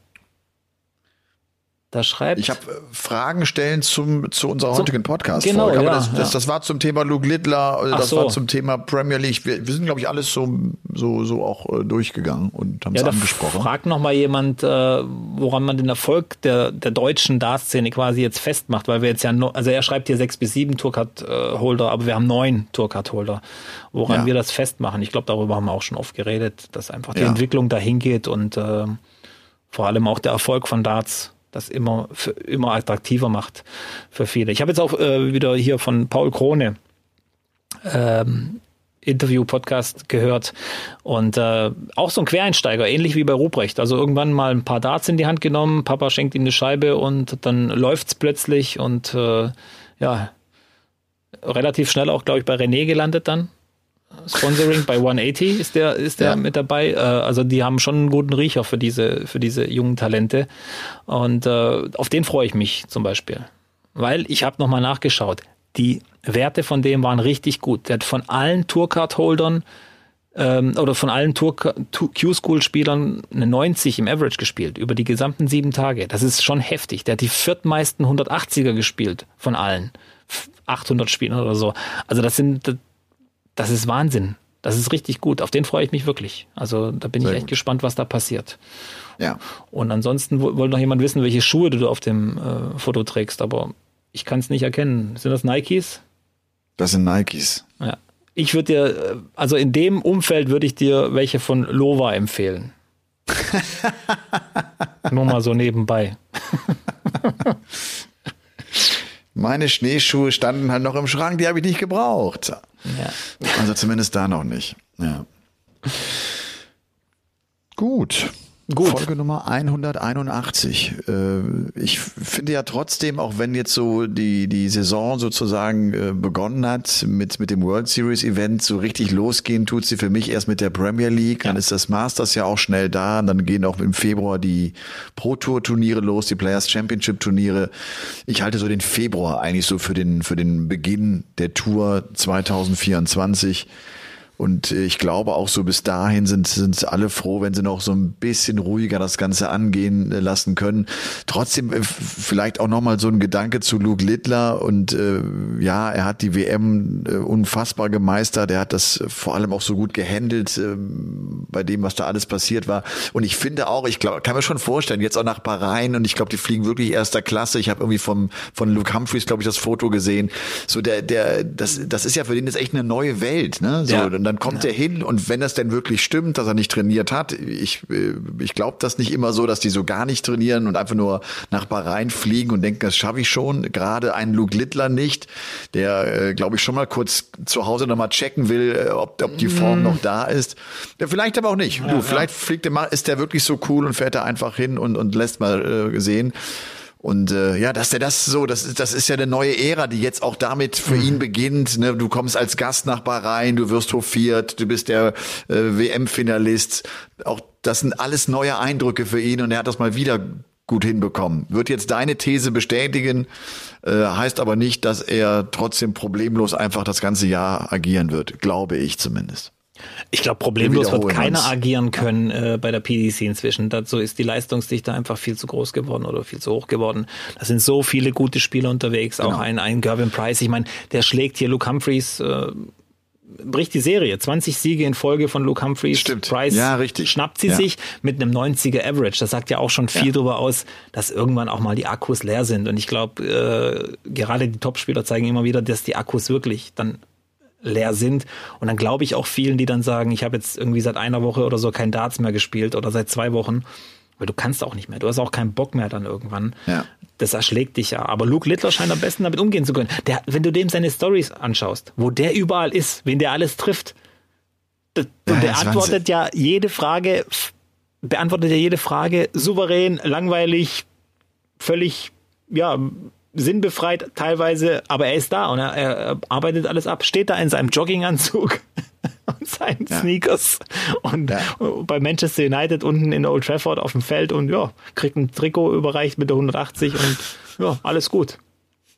Da schreibt. Ich habe äh, Fragen stellen zum, zu unserer heutigen Podcast. -Folge. Genau, ja, das, das, das, war zum Thema Luke Littler, äh, das so. war zum Thema Premier League. Wir, wir sind, glaube ich, alles so, so, so auch äh, durchgegangen und haben es ja, angesprochen. Fragt noch mal jemand, äh, woran man den Erfolg der, der deutschen Dart-Szene quasi jetzt festmacht, weil wir jetzt ja, no, also er schreibt hier sechs bis sieben Tourcard-Holder, aber wir haben neun Tourcard-Holder. Woran ja. wir das festmachen? Ich glaube, darüber haben wir auch schon oft geredet, dass einfach die ja. Entwicklung dahin geht und äh, vor allem auch der Erfolg von Darts das immer, für, immer attraktiver macht für viele. Ich habe jetzt auch äh, wieder hier von Paul Krone ähm, Interview-Podcast gehört und äh, auch so ein Quereinsteiger, ähnlich wie bei Ruprecht. Also irgendwann mal ein paar Darts in die Hand genommen, Papa schenkt ihm eine Scheibe und dann läuft's plötzlich und äh, ja, relativ schnell auch, glaube ich, bei René gelandet dann. Sponsoring bei 180 ist der, ist der ja. mit dabei. Äh, also die haben schon einen guten Riecher für diese, für diese jungen Talente. Und äh, auf den freue ich mich zum Beispiel. Weil ich habe nochmal nachgeschaut. Die Werte von dem waren richtig gut. Der hat von allen Tourcard-Holdern ähm, oder von allen Q-School-Spielern eine 90 im Average gespielt, über die gesamten sieben Tage. Das ist schon heftig. Der hat die viertmeisten 180er gespielt von allen. 800 Spielern oder so. Also das sind, das ist Wahnsinn. Das ist richtig gut. Auf den freue ich mich wirklich. Also da bin Sehr ich echt gut. gespannt, was da passiert. Ja. Und ansonsten wollte noch jemand wissen, welche Schuhe du auf dem äh, Foto trägst, aber ich kann es nicht erkennen. Sind das Nikes? Das sind Nikes. Ja. Ich würde dir, äh, also in dem Umfeld würde ich dir welche von Lova empfehlen. (laughs) Nur mal so nebenbei. (laughs) Meine Schneeschuhe standen halt noch im Schrank, die habe ich nicht gebraucht. Ja. Also zumindest da noch nicht. Ja. Gut. Gut. Folge Nummer 181. Äh, ich finde ja trotzdem, auch wenn jetzt so die, die Saison sozusagen äh, begonnen hat mit, mit dem World Series Event, so richtig losgehen tut sie für mich erst mit der Premier League. Ja. Dann ist das Masters ja auch schnell da. Und dann gehen auch im Februar die Pro Tour Turniere los, die Players Championship Turniere. Ich halte so den Februar eigentlich so für den, für den Beginn der Tour 2024. Und äh, ich glaube auch so bis dahin sind, sind alle froh, wenn sie noch so ein bisschen ruhiger das Ganze angehen äh, lassen können. Trotzdem äh, vielleicht auch nochmal so ein Gedanke zu Luke Littler und äh, ja, er hat die WM äh, unfassbar gemeistert. Er hat das vor allem auch so gut gehandelt äh, bei dem, was da alles passiert war. Und ich finde auch, ich glaube, kann mir schon vorstellen, jetzt auch nach Bahrain und ich glaube, die fliegen wirklich erster Klasse. Ich habe irgendwie vom von Luke Humphreys, glaube ich, das Foto gesehen. So der der das das ist ja für den jetzt echt eine neue Welt, ne? So ja dann kommt ja. er hin und wenn das denn wirklich stimmt, dass er nicht trainiert hat, ich, äh, ich glaube das nicht immer so, dass die so gar nicht trainieren und einfach nur nach Bahrain fliegen und denken, das schaffe ich schon. Gerade ein Luke Littler nicht, der, äh, glaube ich, schon mal kurz zu Hause nochmal checken will, äh, ob, ob die Form mm. noch da ist. Ja, vielleicht aber auch nicht. Ja, du, vielleicht fliegt der mal, ist der wirklich so cool und fährt er einfach hin und, und lässt mal äh, sehen. Und äh, ja, dass der das so, das ist, das ist ja eine neue Ära, die jetzt auch damit für mhm. ihn beginnt. Ne? Du kommst als Gast nach Bahrain, du wirst hofiert, du bist der äh, WM-Finalist. Auch das sind alles neue Eindrücke für ihn und er hat das mal wieder gut hinbekommen. Wird jetzt deine These bestätigen, äh, heißt aber nicht, dass er trotzdem problemlos einfach das ganze Jahr agieren wird, glaube ich zumindest. Ich glaube, problemlos wird keiner agieren können äh, bei der PDC inzwischen. Dazu ist die Leistungsdichte einfach viel zu groß geworden oder viel zu hoch geworden. Da sind so viele gute Spieler unterwegs, genau. auch ein, ein Gervin Price. Ich meine, der schlägt hier Luke Humphreys. Äh, bricht die Serie. 20 Siege in Folge von Luke Humphreys. Stimmt. Price ja, richtig. schnappt sie ja. sich mit einem 90er Average. Das sagt ja auch schon viel ja. darüber aus, dass irgendwann auch mal die Akkus leer sind. Und ich glaube, äh, gerade die Topspieler zeigen immer wieder, dass die Akkus wirklich dann leer sind. Und dann glaube ich auch vielen, die dann sagen, ich habe jetzt irgendwie seit einer Woche oder so kein Darts mehr gespielt oder seit zwei Wochen. Weil du kannst auch nicht mehr. Du hast auch keinen Bock mehr dann irgendwann. Ja. Das erschlägt dich ja. Aber Luke Littler scheint am besten damit umgehen zu können. Der, wenn du dem seine Stories anschaust, wo der überall ist, wen der alles trifft, der, ja, der antwortet ja jede Frage, beantwortet ja jede Frage souverän, langweilig, völlig, ja, sinnbefreit teilweise, aber er ist da und er, er arbeitet alles ab, steht da in seinem Jogginganzug (laughs) und seinen ja. Sneakers und ja. bei Manchester United unten in Old Trafford auf dem Feld und ja, kriegt ein Trikot überreicht mit der 180 und ja, alles gut.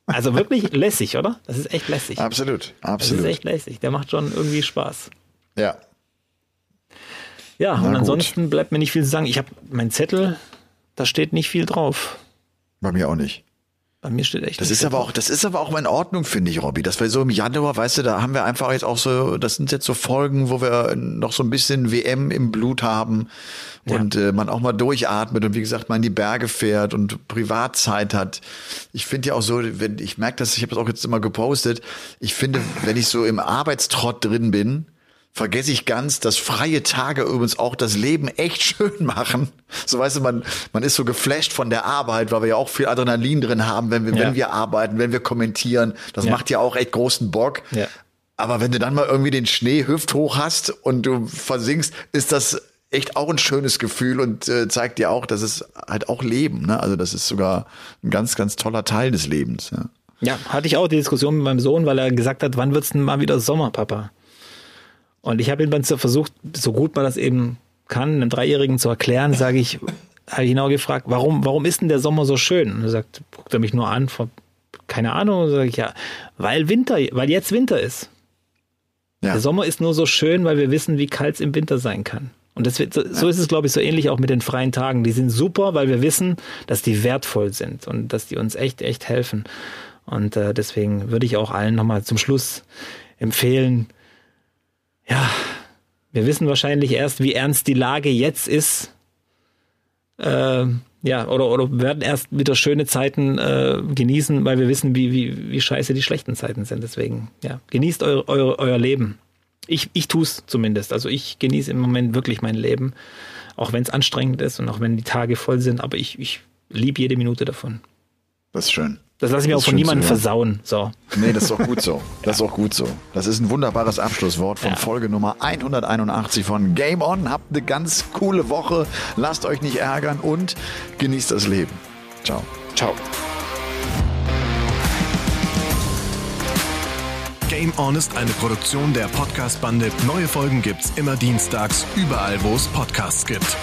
Also wirklich (laughs) lässig, oder? Das ist echt lässig. Absolut, absolut. Das ist echt lässig. Der macht schon irgendwie Spaß. Ja. Ja, Na und ansonsten gut. bleibt mir nicht viel zu sagen. Ich habe meinen Zettel, da steht nicht viel drauf. Bei mir auch nicht. Bei mir steht echt. Das ist aber auch, das ist aber auch in Ordnung, finde ich, Robby. Das war so im Januar, weißt du, da haben wir einfach jetzt auch so, das sind jetzt so Folgen, wo wir noch so ein bisschen WM im Blut haben ja. und äh, man auch mal durchatmet und wie gesagt, man in die Berge fährt und Privatzeit hat. Ich finde ja auch so, wenn ich merke das, ich habe das auch jetzt immer gepostet. Ich finde, wenn ich so im Arbeitstrott drin bin, vergesse ich ganz, dass freie Tage übrigens auch das Leben echt (laughs) schön machen. So weißt du, man, man ist so geflasht von der Arbeit, weil wir ja auch viel Adrenalin drin haben, wenn wir, ja. wenn wir arbeiten, wenn wir kommentieren. Das ja. macht ja auch echt großen Bock. Ja. Aber wenn du dann mal irgendwie den Schnee hüfthoch hast und du versinkst, ist das echt auch ein schönes Gefühl und äh, zeigt dir auch, dass es halt auch Leben, ne? Also das ist sogar ein ganz, ganz toller Teil des Lebens. Ja, ja hatte ich auch die Diskussion mit meinem Sohn, weil er gesagt hat, wann wird's denn mal wieder Sommer, Papa? Und ich habe ihn dann versucht, so gut man das eben kann, einem Dreijährigen zu erklären, sage ich, habe ich genau gefragt, warum, warum ist denn der Sommer so schön? Und er sagt, guckt er mich nur an, vor, keine Ahnung, sage ich, ja, weil Winter, weil jetzt Winter ist. Ja. Der Sommer ist nur so schön, weil wir wissen, wie kalt es im Winter sein kann. Und das wird, so, so ist es, glaube ich, so ähnlich auch mit den freien Tagen. Die sind super, weil wir wissen, dass die wertvoll sind und dass die uns echt, echt helfen. Und äh, deswegen würde ich auch allen nochmal zum Schluss empfehlen, ja, wir wissen wahrscheinlich erst, wie ernst die Lage jetzt ist. Äh, ja, oder, oder werden erst wieder schöne Zeiten äh, genießen, weil wir wissen, wie, wie, wie scheiße die schlechten Zeiten sind. Deswegen, ja, genießt eu, eu, euer Leben. Ich, ich tue es zumindest. Also ich genieße im Moment wirklich mein Leben, auch wenn es anstrengend ist und auch wenn die Tage voll sind, aber ich, ich liebe jede Minute davon. Das ist schön. Das lasse ich mir auch von niemandem versauen. So. Nee, das ist auch gut so. Das ist auch gut so. Das ist ein wunderbares Abschlusswort von ja. Folge Nummer 181 von Game On. Habt eine ganz coole Woche. Lasst euch nicht ärgern und genießt das Leben. Ciao. Ciao. Game On ist eine Produktion der Podcast-Bande. Neue Folgen gibt's immer dienstags, überall, wo es Podcasts gibt.